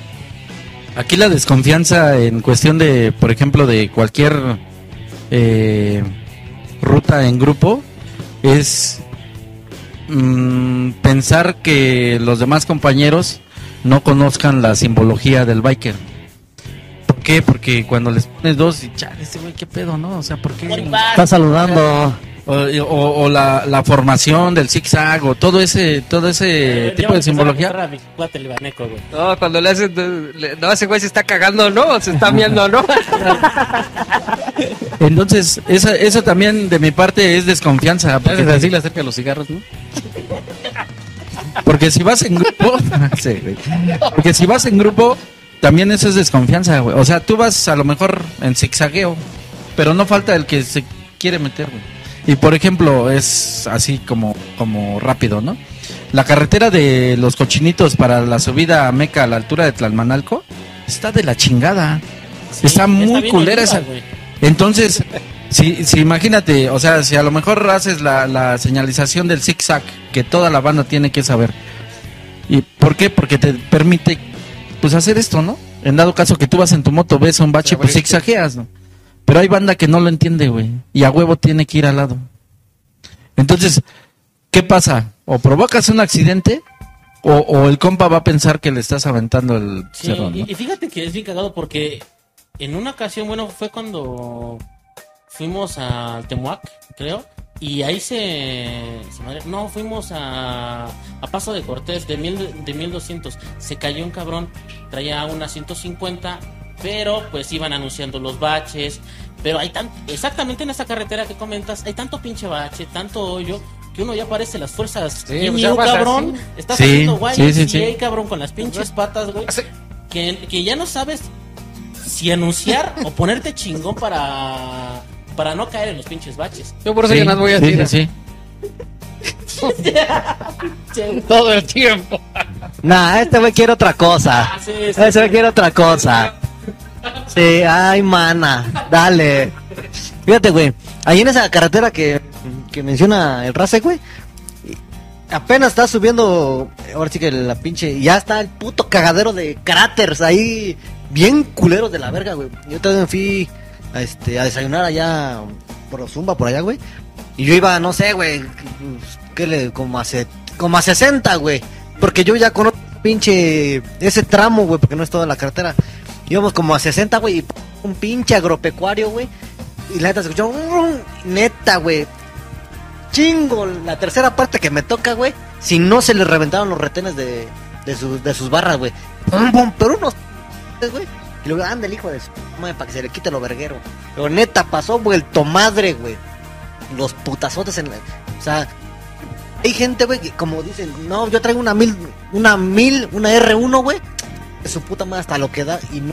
Aquí la desconfianza en cuestión de, por ejemplo, de cualquier eh, ruta en grupo es mm, pensar que los demás compañeros no conozcan la simbología del biker. ¿Por qué? Porque cuando les pones dos y chale, ese güey, qué pedo, ¿no? O sea, ¿por qué? Está saludando. O, o- o la, la formación del zigzag o todo ese todo ese Eh, tipo de simbología. A mi cuate libaneco, güey. No, cuando le hacen, le- no, ese güey se está cagando, ¿no? Se está miando, ¿no? [laughs] Entonces, esa, eso también de mi parte es desconfianza. Porque Porque, así le acerca los cigarros, ¿no? porque si vas en grupo, [laughs] Sí, güey. porque si vas en grupo, también eso es desconfianza, güey. O sea, tú vas a lo mejor en zigzagueo, pero no falta el que se quiere meter, güey. Y por ejemplo, es así como, como rápido, ¿no? La carretera de los cochinitos para la subida a Meca a la altura de Tlalmanalco está de la chingada. Sí, está muy culera ayuda, esa. Entonces, si, si imagínate, o sea, si a lo mejor haces la, la señalización del zigzag, que toda la banda tiene que saber. ¿Y por qué? Porque te permite, pues, hacer esto, ¿no? En dado caso que tú vas en tu moto, ves un bache, pues zigzagueas, ¿no? Pero hay banda que no lo entiende, güey. Y a huevo tiene que ir al lado. Entonces, ¿qué pasa? O provocas un accidente, o, o el compa va a pensar que le estás aventando el Sí, cerro, ¿no? y, y fíjate que es bien cagado porque en una ocasión, bueno, fue cuando fuimos al Temuac, creo, y ahí se... se madre- no, fuimos a, a Paso de Cortés de, mil, de 1200. Se cayó un cabrón, traía una 150, pero pues iban anunciando los baches. Pero hay tan... Exactamente en esa carretera que comentas, hay tanto pinche bache, tanto hoyo, que uno ya parece las fuerzas... Sí, vas cabrón, así. estás Sí, haciendo guay, sí, sí, sí. cabrón, con las pinches patas, güey que, que ya no sabes si anunciar o ponerte chingón para para no caer en los pinches baches. Yo por eso Sí, ya no voy a sí, tirar sí, sí. [laughs] todo el tiempo. Nah, este güey quiere otra cosa. Ah, sí, sí, Este güey quiere otra cosa. Sí, ay, mana, dale. Fíjate, güey, ahí en esa carretera que, que menciona el Race, güey, apenas está subiendo, ahora sí que la pinche, ya está el puto cagadero de cráteres ahí, bien culeros de la verga, güey. Yo también fui a, este, a desayunar allá por Zumba, por allá, güey. Y yo iba, no sé, güey, que le, como a, se- como a 60, güey. Porque yo ya conozco pinche ese tramo, güey, porque no es toda la carretera. Íbamos como a 60, güey, y un pinche agropecuario, güey. Y la neta se escuchó, neta, güey. Chingo, la tercera parte que me toca, güey. Si no se le reventaron los retenes de, de, sus- de sus barras, güey. Pero unos, güey. Y luego, anda el hijo de su madre para que se le quite lo verguero. Pero neta, pasó vuelto madre, güey. Los putazotes en la. O sea, hay gente, güey, que como dicen, no, yo traigo una mil, una mil, una R1, güey. Su puta madre hasta lo que da. Y no,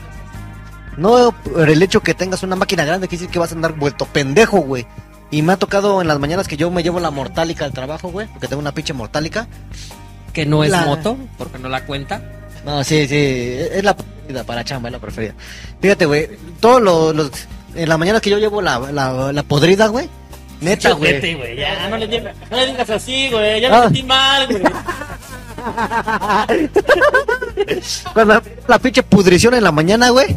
no por el hecho que tengas una máquina grande, quiere decir que vas a andar vuelto pendejo, güey. Y me ha tocado en las mañanas que yo me llevo la mortálica al trabajo, güey, porque tengo una pinche mortálica. Que no es La- moto, porque no la cuenta. No, sí, sí, es la preferida para chamba, es la preferida. Fíjate, güey, todos los, los- en la mañana que yo llevo la, la, la podrida, güey, neta, güey. Ya, no le, digas, no le digas así, güey. Ya Ah. me sentí mal, güey. [laughs] Cuando la pinche pudrición en la mañana, güey.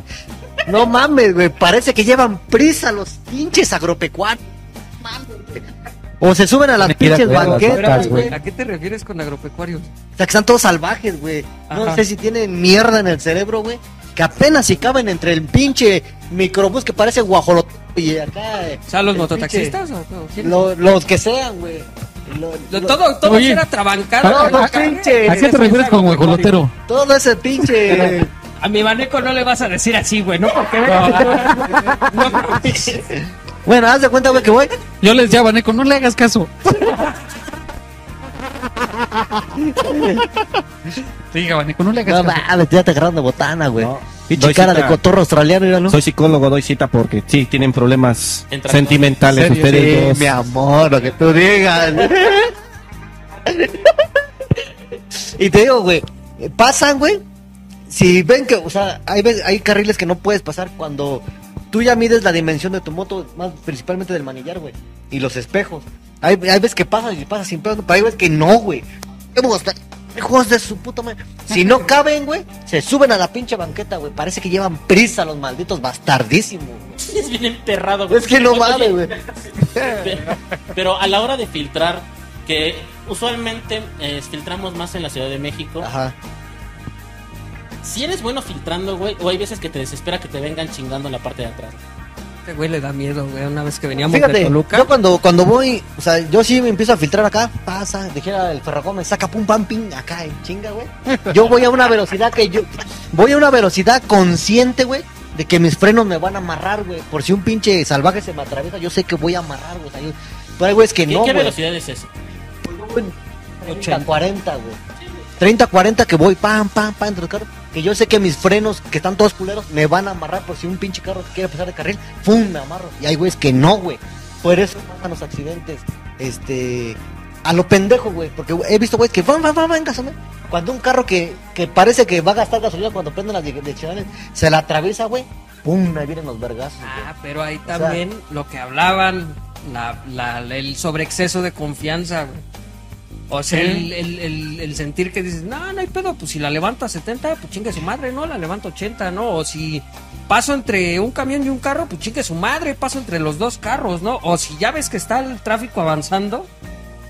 No mames, güey, parece que llevan prisa los pinches agropecuarios. Mames, güey. O se suben a las pinches banquetas, güey. ¿A qué te refieres con agropecuarios? O sea, que están todos salvajes, güey. No sé si tienen mierda en el cerebro, güey. Que apenas si caben entre el pinche microbús que parece guajolote y acá. eh, O sea, los mototaxistas o, o pinche- quién? lo- los que sean, güey. Lo- Lo- lo- todo todo Oye. era trabancado. No, no, pinche. ¿A qué te refieres con huejolotero? Todo ese pinche. [laughs] A mi maneco no le vas a decir así, güey, ¿no? Porque [laughs] [laughs] no, mames. Bueno, haz de cuenta, güey, que voy. Yo les decía, Vaneco, no le hagas caso. Sí, Vaneco, no le hagas No caso. mames, ya te agarraron de botana, güey. No. Pinche Doy cara cita. de cotorro australiano, míralo. Soy psicólogo, doy cita porque sí, tienen problemas Entra- sentimentales ustedes Sí, dos. mi amor, lo que tú digas. [laughs] y te digo, güey, pasan, güey. Si ven que, o sea, hay, ve- hay carriles que no puedes pasar cuando tú ya mides la dimensión de tu moto, más principalmente del manillar, güey. Y los espejos. Hay, hay veces que pasas y pasas sin pedo, pero hay veces que no, güey. Hijos de su puta madre. Si no [laughs] caben, güey, se suben a la pinche banqueta, güey. Parece que llevan prisa los malditos bastardísimos, güey. [laughs] Es bien emperrado, güey. Es que no [laughs] mames, güey. Pero, pero a la hora de filtrar, que usualmente eh, filtramos más en la Ciudad de México, Ajá. Si eres bueno filtrando, güey, o hay veces que te desespera que te vengan chingando en la parte de atrás. Este güey le da miedo, güey. Una vez que veníamos de Fíjate, Toluca. yo cuando, cuando voy, o sea, yo sí me empiezo a filtrar acá, pasa, dijera el ferragón, me saca pum pam ping acá en chinga, güey. Yo voy a una velocidad que yo, voy a una velocidad consciente, güey, de que mis frenos me van a amarrar, güey. Por si un pinche salvaje se me atraviesa, yo sé que voy a amarrar, güey. O sea, yo- pero hay güeyes que ¿Qué, no, qué velocidad es esa? 30, 40, güey. 30, 40 que voy, pam, pam, pam, entre los carros. Que yo sé que mis frenos, que están todos culeros, me van a amarrar por si un pinche carro quiere pasar de carril, ¡pum! me amarro. Y hay güeyes que no, güey. Por eso pasan los accidentes, este, a lo pendejo, güey. Porque he visto güeyes que van, van, van, van, gasolina. Cuando un carro que, que parece que va a gastar gasolina cuando prenden las direccionales, se la atraviesa, güey, ¡pum! Ahí vienen los vergazos. Ah, pero ahí sea- también lo que hablaban, la, la- el sobreexceso de confianza, güey. O sea, el, el- el- el sentir que dices, no, no hay pedo, pues si la levanto a 70, pues chingue su madre, ¿no? La levanto a 80, ¿no? O si paso entre un camión y un carro, pues chingue su madre, paso entre los dos carros, ¿no? O si ya ves que está el tráfico avanzando,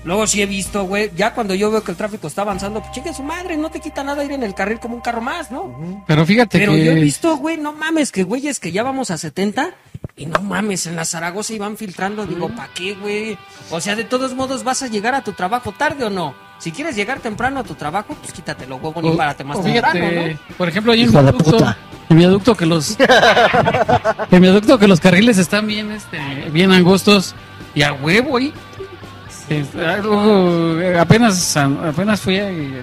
luego sí he visto, güey, ya cuando yo veo que el tráfico está avanzando, pues chingue su madre, no te quita nada ir en el carril como un carro más, ¿no? Pero fíjate Pero que... yo he visto, güey, no mames, que güeyes que ya vamos a 70 y no mames, en la Zaragoza iban filtrando. Digo, ¿pa' qué, güey? O sea, de todos modos, ¿vas a llegar a tu trabajo tarde o no? Si quieres llegar temprano a tu trabajo, pues quítate los huevos y O- párate más o temprano, ¿no? por ejemplo, Hijo de viaducto, en viaducto que los [laughs] en viaducto que los carriles están bien este bien angostos y a huevo ahí. Este, eh, apenas apenas fui a, eh,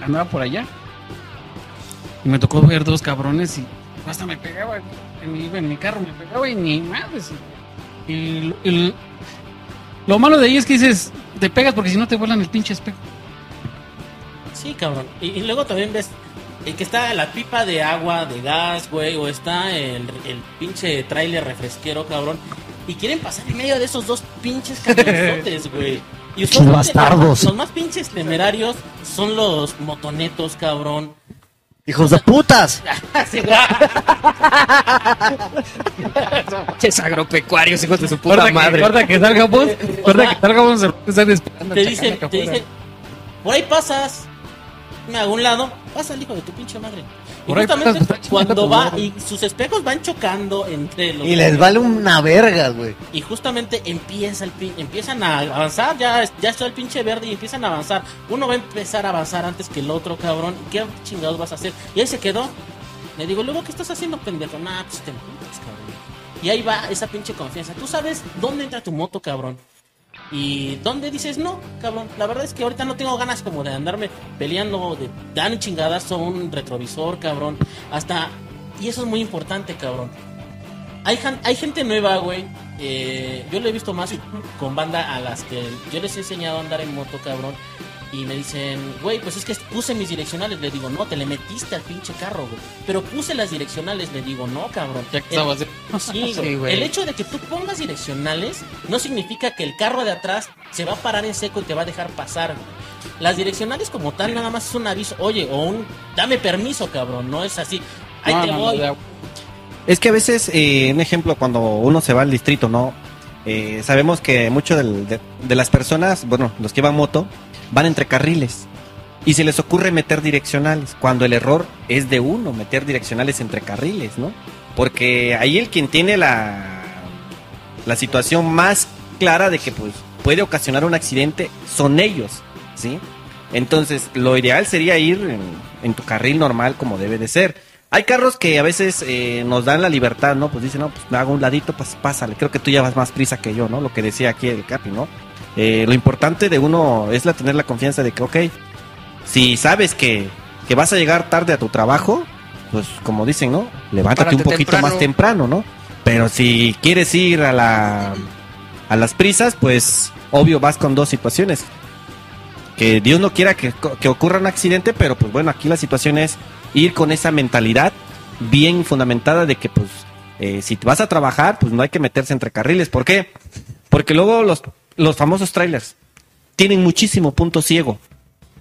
a- andaba por allá. Y me tocó ver dos cabrones y hasta me pegaba en mi, en mi carro, me pegaba y ni madres. Y, y- y lo malo de ahí es que dices, te pegas porque si no te vuelan el pinche espejo. Sí, cabrón. Y, y luego también ves el que está la pipa de agua, de gas, güey, o está el, el pinche tráiler refresquero, cabrón. Y quieren pasar en medio de esos dos pinches camionzotes, [laughs] güey. Y usualmente bastardos. Los más pinches temerarios son los motonetos, cabrón. ¡Hijos de putas! [laughs] [laughs] Ches agropecuarios, hijos de su puta Corta que, madre. corta que salgamos, corta que salgamos, se están esperando. te dicen, te dicen, por ahí pasas, me hago un lado, pasa el hijo de tu pinche madre. Y Por ahí justamente [laughs] cuando chingando va y sus espejos van chocando entre los Y les vale una verga, güey. y justamente empieza el pin- empiezan a avanzar, ya, ya está el pinche verde y empiezan a avanzar. Uno va a empezar a avanzar antes que el otro, cabrón. ¿Qué chingados vas a hacer? Y ahí se quedó. Le digo, luego, ¿qué estás haciendo, pendejo? Nah, pues te emputas, cabrón. Y ahí va esa pinche confianza. Tú sabes dónde entra tu moto, cabrón. Y dónde dices, no, cabrón. La verdad es que ahorita no tengo ganas como de andarme peleando, de dar un chingadazo a un retrovisor, cabrón. Hasta. Y eso es muy importante, cabrón. Hay, hay gente nueva, güey, eh, yo lo he visto más con banda a las que yo les he enseñado a andar en moto, cabrón. Y me dicen, güey, pues es que puse mis direccionales. Le digo, no, te le metiste al pinche carro, güey. Pero puse las direccionales. Le digo, no, cabrón. El- Sí, Sí, güey. El hecho de que tú pongas direccionales no significa que el carro de atrás se va a parar en seco y te va a dejar pasar. güey. Las direccionales como tal nada más es un aviso, oye, o un dame permiso, cabrón, no es así. Ahí No, te no, voy. Es que a veces, eh, un ejemplo, cuando uno se va al distrito, ¿no? Eh, sabemos que mucho del- de, de las personas, bueno, los que van moto, van entre carriles. Y se les ocurre meter direccionales, cuando el error es de uno, meter direccionales entre carriles, ¿no? Porque ahí el quien tiene la, la situación más clara de que pues puede ocasionar un accidente son ellos, ¿sí? Entonces, lo ideal sería ir en, tu carril normal como debe de ser. Hay carros que a veces eh, nos dan la libertad, ¿no? Pues dicen, no, pues me hago un ladito, pues pásale. Creo que tú ya vas más prisa que yo, ¿no? Lo que decía aquí el Capi, ¿no? Eh, lo importante de uno es la tener la confianza de que, ok, si sabes que, que vas a llegar tarde a tu trabajo, pues como dicen, ¿no? Levántate Párate un poquito temprano. más temprano, ¿no? Pero si quieres ir a la a las prisas, pues obvio vas con dos situaciones. Que Dios no quiera que, que ocurra un accidente, pero pues bueno, aquí la situación es ir con esa mentalidad bien fundamentada de que pues eh, si vas a trabajar, pues no hay que meterse entre carriles. ¿Por qué? Porque luego los, los famosos trailers tienen muchísimo punto ciego.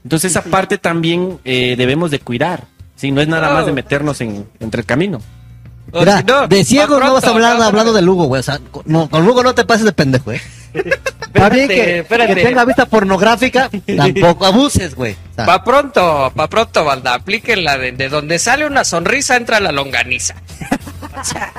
Entonces esa parte también eh, debemos de cuidar. Sí, no es nada más de meternos en, entre el camino. O Mira, si no, de ciego no vas a hablar no, hablando de Lugo, güey. O sea, con- no, con Lugo no te pases de pendejo, eh. [laughs] Está bien que, espérate. que tenga vista pornográfica, tampoco abuses, güey. O sea, Pa' pronto, pa' pronto, banda, aplíquenla de, de donde sale una sonrisa entra la longaniza. [laughs] O sea,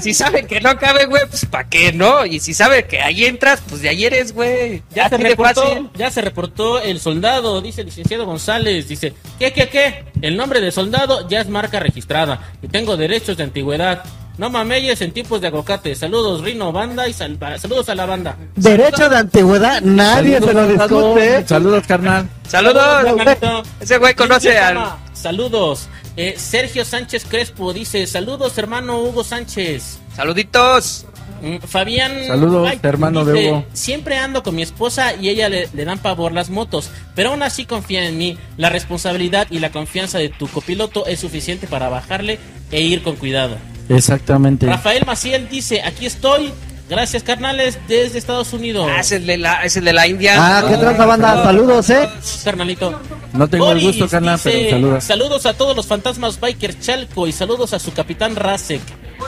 si saben que no cabe, güey, pues ¿pa' qué no? Y si saben que ahí entras, pues de ahí eres, güey. Ya se, reportó, fácil. ya se reportó el soldado, dice el licenciado González. Dice, ¿qué, qué, qué? El nombre de soldado ya es marca registrada y tengo derechos de antigüedad. No mameyes en tiempos de aguacate. Saludos, Rino, banda y sal- saludos a la banda. derecho de antigüedad, nadie se lo discute. Saludos, carnal. Saludos, hermanito. Ese güey conoce al. Saludos. Eh, Sergio Sánchez Crespo dice, saludos hermano Hugo Sánchez. Saluditos. Mm, Fabián. Saludos, Ay, hermano de Hugo. Siempre ando con mi esposa y ella le, le dan pavor las motos, pero aún así confía en mí. La responsabilidad y la confianza de tu copiloto es suficiente para bajarle e ir con cuidado. Exactamente. Rafael Maciel dice, aquí estoy. Gracias, carnales, desde Estados Unidos. Ah, es el de la, es el de la India. Ah, qué tranza banda, saludos, eh. Carnalito. No tengo el Boris gusto, carnal, dice, pero saludos. Saludos a todos los fantasmas Biker Chalco y saludos a su capitán Rasek.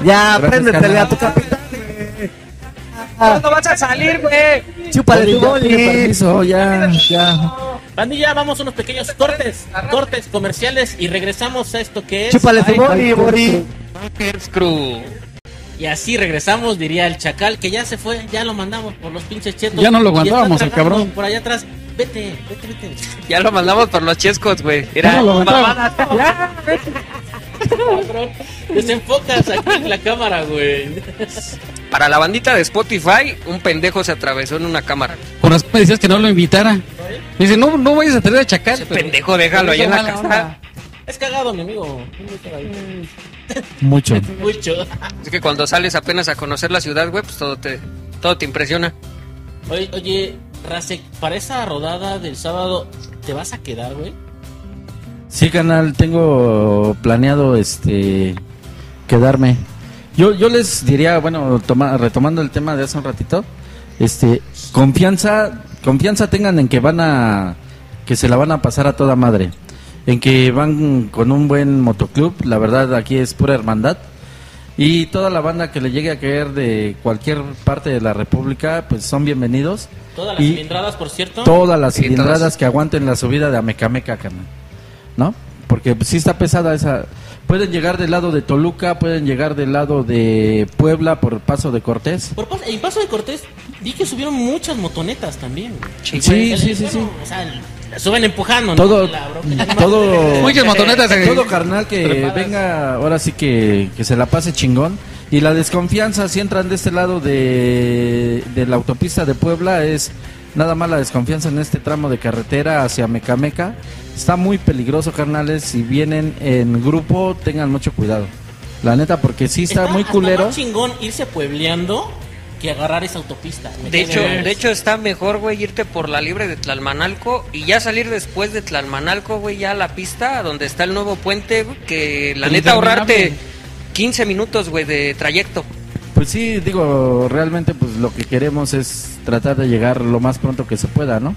Ya, préndetele a tu capitán. ¿Cuándo vas a salir, güey? Chúpale tu ya permiso, ya, ya. Pandilla, vamos a unos pequeños cortes, cortes comerciales y regresamos a esto que es... Chúpale tu boli, boli. Bikers Crew. Y así regresamos, diría el chacal, que ya se fue, ya lo mandamos por los pinches chetos. Ya no lo aguantábamos, el cabrón. Por allá atrás, vete, vete, vete. Ya lo mandamos por los chescos, güey. Era Ya lo mamada. Cabrón, Desenfocas aquí en la cámara, güey. Para la bandita de Spotify, un pendejo se atravesó en una cámara. Con razón me decías que no lo invitara. Dice, no, no vayas a traer a Chacal. Ese pero- pendejo, déjalo ahí en la casa. Es cagado, mi amigo. Mucho. Mucho. Es que cuando sales apenas a conocer la ciudad, güey, pues todo te, todo te impresiona. Oye, oye, Rasek, para esa rodada del sábado, ¿te vas a quedar, güey? Sí, canal, tengo planeado este quedarme. Yo, yo les diría, bueno, toma- retomando el tema de hace un ratito, este, confianza, confianza tengan en que van a, que se la van a pasar a toda madre, en que van con un buen motoclub, la verdad aquí es pura hermandad, y toda la banda que le llegue a caer de cualquier parte de la república, pues son bienvenidos. Todas las Y- cilindradas, por cierto. Todas las Sí, cilindradas todas. que aguanten la subida de Amecameca, carnal. ¿No? Porque pues, sí está pesada esa. Pueden llegar del lado de Toluca, pueden llegar del lado de Puebla por Paso de Cortés. Por pas- en Paso de Cortés, vi que subieron muchas motonetas también. güey. Sí, El- sí, sí, bueno, sí. O sea, la suben empujando, ¿no? Todo, La bronca- [laughs] todo, [laughs] Muchas motonetas. [laughs] eh, todo carnal que Trepadas. venga, ahora sí que, que se la pase chingón. Y la desconfianza, si entran de este lado de, de la autopista de Puebla, es nada más la desconfianza en este tramo de carretera hacia Mecameca. Está muy peligroso, carnales. Si vienen en grupo, tengan mucho cuidado. La neta, porque sí está muy culero. chingón irse puebleando que agarrar esa autopista. De hecho, de hecho está mejor, güey, irte por la libre de Tlalmanalco y ya salir después de Tlalmanalco, güey, ya a la pista donde está el nuevo puente, que la neta ahorrarte interminable. 15 minutos, güey, de trayecto. Pues sí, digo, realmente pues lo que queremos es tratar de llegar lo más pronto que se pueda, ¿no?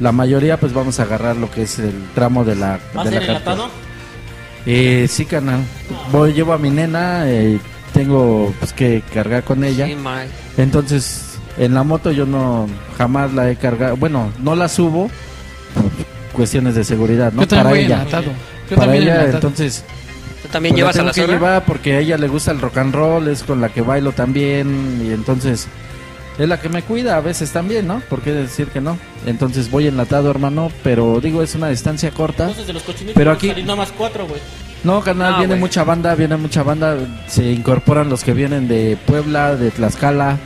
La mayoría pues vamos a agarrar lo que es el tramo de la... ¿Vas de a la enlatado? Eh, sí, canal. Voy, llevo a mi nena, eh, tengo pues que cargar con ella. Sí. Entonces, en la moto yo no jamás la he cargado. Bueno, no la subo por cuestiones de seguridad, ¿no? Yo Para voy ella. enlatado. Yo Para ella, enlatado. entonces ¿Tú también pues, la llevas a la que llevar porque a ella le gusta el rock and roll, es con la que bailo también y entonces es la que me cuida a veces también, ¿no? ¿Por qué decir que no? Entonces voy enlatado, hermano, pero digo es una distancia corta. Entonces de los cochinitos Pero aquí- salir nada más cuatro, güey. No, carnal, No, viene mucha banda, viene mucha banda, se incorporan los que vienen de Puebla, de Tlaxcala,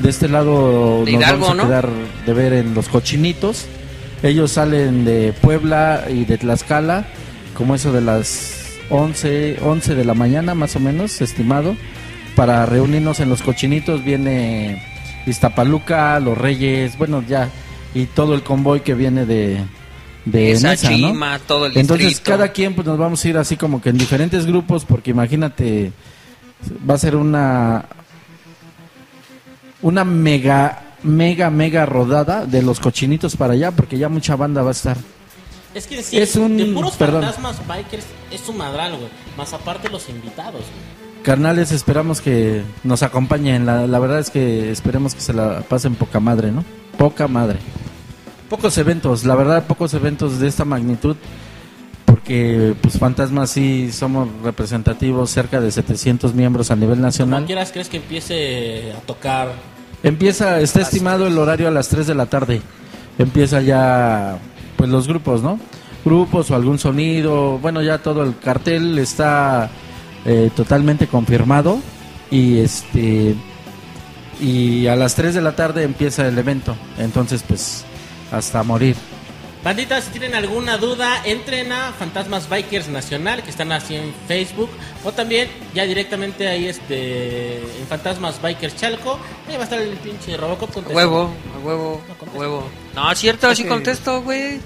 de este lado De nos Hidalgo, vamos a ¿no? quedar de ver en los cochinitos. Ellos salen de Puebla y de Tlaxcala, como eso de las 11, 11 de la mañana más o menos, estimado, para reunirnos en los cochinitos viene Iztapaluca, Los Reyes, bueno, ya, y todo el convoy que viene de, de Esa Nesa, ¿no? chima, todo el Entonces distrito. cada quien pues nos vamos a ir así como que en diferentes grupos porque imagínate va a ser una una mega mega mega rodada de los cochinitos para allá porque ya mucha banda va a estar. Es que sí, Es un- de puros perdón. fantasmas bikers es un madral, güey. Más aparte los invitados, güey. Carnales, esperamos que nos acompañen. La, la verdad es que esperemos que se la pasen poca madre, ¿no? Poca madre. Pocos eventos, la verdad, pocos eventos de esta magnitud. Porque, pues, Fantasma sí somos representativos, cerca de 700 miembros a nivel nacional. quieras, crees que empiece a tocar. Empieza, está estimado el horario a las 3 de la tarde. Empieza ya, pues los grupos, ¿no? Grupos o algún sonido. Bueno, ya todo el cartel está eh, totalmente confirmado. Y este. Y a las 3 de la tarde empieza el evento. Entonces, pues, hasta morir. Banditas, si tienen alguna duda, entren a Fantasmas Bikers Nacional, que están así en Facebook, o también ya directamente ahí este en Fantasmas Bikers Chalco, ahí va a estar el pinche Robocop A huevo, a huevo, a huevo. No, es cierto, sí contesto, güey.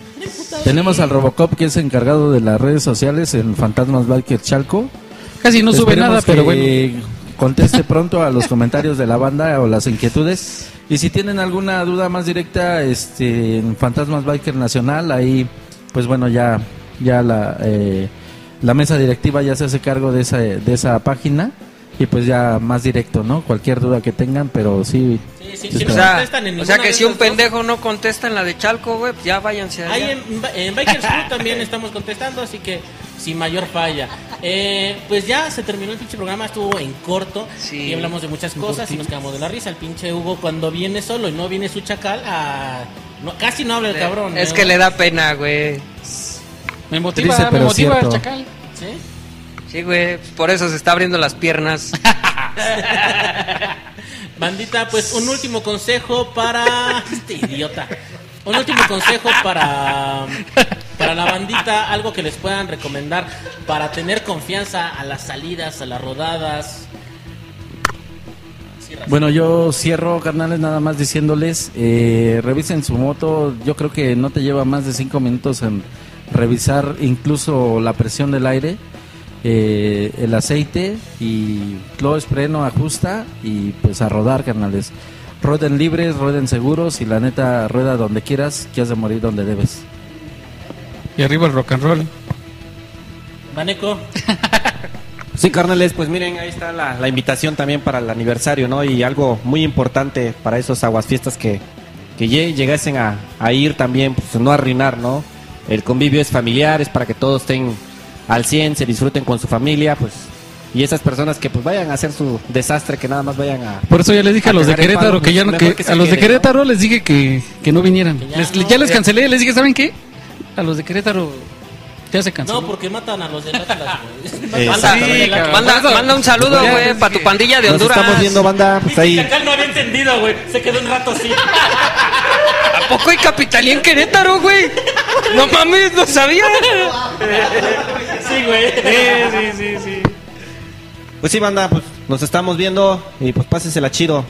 Tenemos al Robocop que es encargado de las redes sociales en Fantasmas Biker Chalco. Casi no sube Esperemos nada, pero que bueno. Conteste pronto a los [laughs] comentarios de la banda o las inquietudes. Y si tienen alguna duda más directa, este, en Fantasmas Biker Nacional, ahí, pues bueno, ya, ya la, eh, la mesa directiva ya se hace cargo de esa, de esa página. Y pues ya más directo, ¿no? Cualquier duda que tengan, pero sí. Sí, sí, sí si O no sea, contestan en o sea ninguna que si un dos, pendejo no contesta en la de Chalco, güey, pues ya váyanse allá. Ahí en, en Bikers [laughs] también estamos contestando, así que sin mayor falla. Eh, pues ya se terminó el pinche programa, estuvo en corto Sí. y hablamos de muchas cosas y nos quedamos de la risa. El pinche Hugo cuando viene solo y no viene su chacal, ah, no, casi no habla el cabrón. Es ¿eh? que le da pena, güey. Me motiva, Triste, me motiva el chacal. ¿Sí? Sí, güey, por eso se está abriendo las piernas. [laughs] Bandita, pues un último consejo para este idiota. Un último consejo para para la bandita, algo que les puedan recomendar para tener confianza a las salidas, a las rodadas. Bueno, yo cierro, carnales, nada más diciéndoles, eh, revisen su moto, yo creo que no te lleva más de cinco minutos en revisar incluso la presión del aire, eh, el aceite y close, freno, ajusta y pues a rodar, carnales. Rueden libres, rueden seguros y la neta, rueda donde quieras, que has de morir donde debes. Y arriba el rock and roll. Vaneco, Sí, carnales, pues miren, ahí está la, la invitación también para el aniversario, ¿no? Y algo muy importante para esos aguasfiestas que, que lle- llegasen a, a ir también, pues no arruinar, ¿no? El convivio es familiar, es para que todos estén al 100, se disfruten con su familia, pues. Y esas personas que pues vayan a hacer su desastre, que nada más vayan a... Por eso ya les dije a los de Querétaro que ya no, que, a los de. Querétaro les dije que, que no vinieran. Que ya Les- no, ya les ya. cancelé, les dije, ¿saben qué? A los de Querétaro ya se canceló. no, porque matan a los güey. [laughs] Manda, Sí, manda, manda un saludo, güey, para tu pandilla de Nos Honduras. estamos viendo, banda, pues ahí... chacal no había entendido, güey. Se quedó un rato así. [laughs] ¿A poco hay capitalía en Querétaro, güey? No mames, no sabía. [laughs] Sí, güey. Sí, sí, sí, sí. Pues sí, banda, pues nos estamos viendo y pues pásensela chido.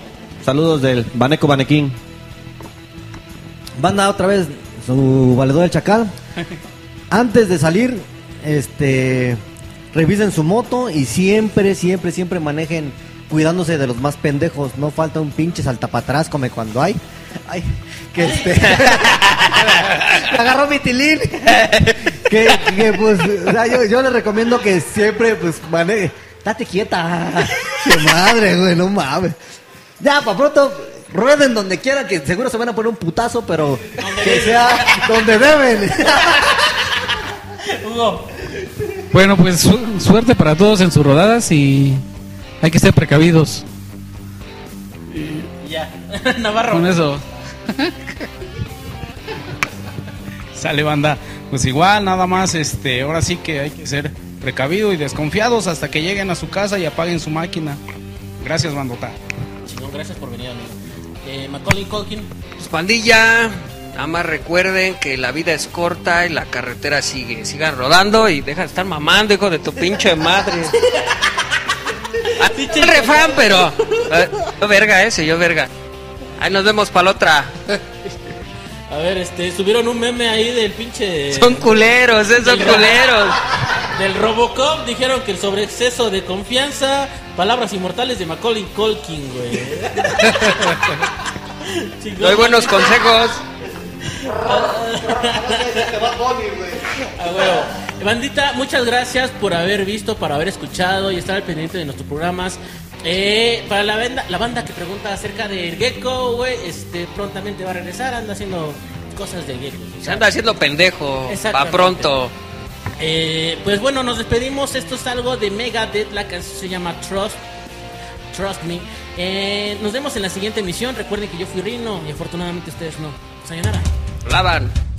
Saludos del Baneco Banequín. Banda otra vez su valedor del chacal. Antes de salir, este revisen su moto y siempre, siempre, siempre manejen cuidándose de los más pendejos. No falta un pinche saltapatrás como cuando hay. Ay, que este. [laughs] Agarró mi tilín. [laughs] que, que, pues, o sea, yo, yo les recomiendo que siempre, pues, maneje. Date quieta. [laughs] Qué madre, güey, no mames. Ya, para pronto, rueden donde quieran, que seguro se van a poner un putazo, pero que sea donde deben. [laughs] Hugo, Bueno, pues su- suerte para todos en sus rodadas y hay que ser precavidos. ya. Navarro. Con eso. Sale banda. Pues igual, nada más, este, ahora sí que hay que ser precavidos y desconfiados hasta que lleguen a su casa y apaguen su máquina. Gracias, bandota. Chingón, gracias por venir, amigo. Eh, Macaulay Culkin. Pues pandilla, nada más recuerden que la vida es corta y la carretera sigue. Sigan rodando y deja de estar mamando, hijo de tu pinche madre. [laughs] Así el refrán, pero. eh, yo verga ese, yo verga. Ahí nos vemos para la otra. A ver, este, subieron un meme ahí del pinche... Son culeros, eh, son del- culeros. Del Robocop dijeron que el sobreexceso de confianza, palabras inmortales de Macaulay Culkin, güey. [laughs] Doy buenos consejos. A huevo. Bandita, muchas gracias por haber visto, por haber escuchado y estar al pendiente de nuestros programas. Eh, para la banda, la banda que pregunta acerca del gecko, güey, este, prontamente va a regresar, anda haciendo cosas de gecko. Se anda haciendo pendejo. Exactamente. pronto. Eh, pues bueno, nos despedimos. Esto es algo de Megadeth. La canción se llama Trust. Trust Me. Eh, nos vemos en la siguiente emisión. Recuerden que yo fui Rino y afortunadamente ustedes no. Sayonara. Lavan.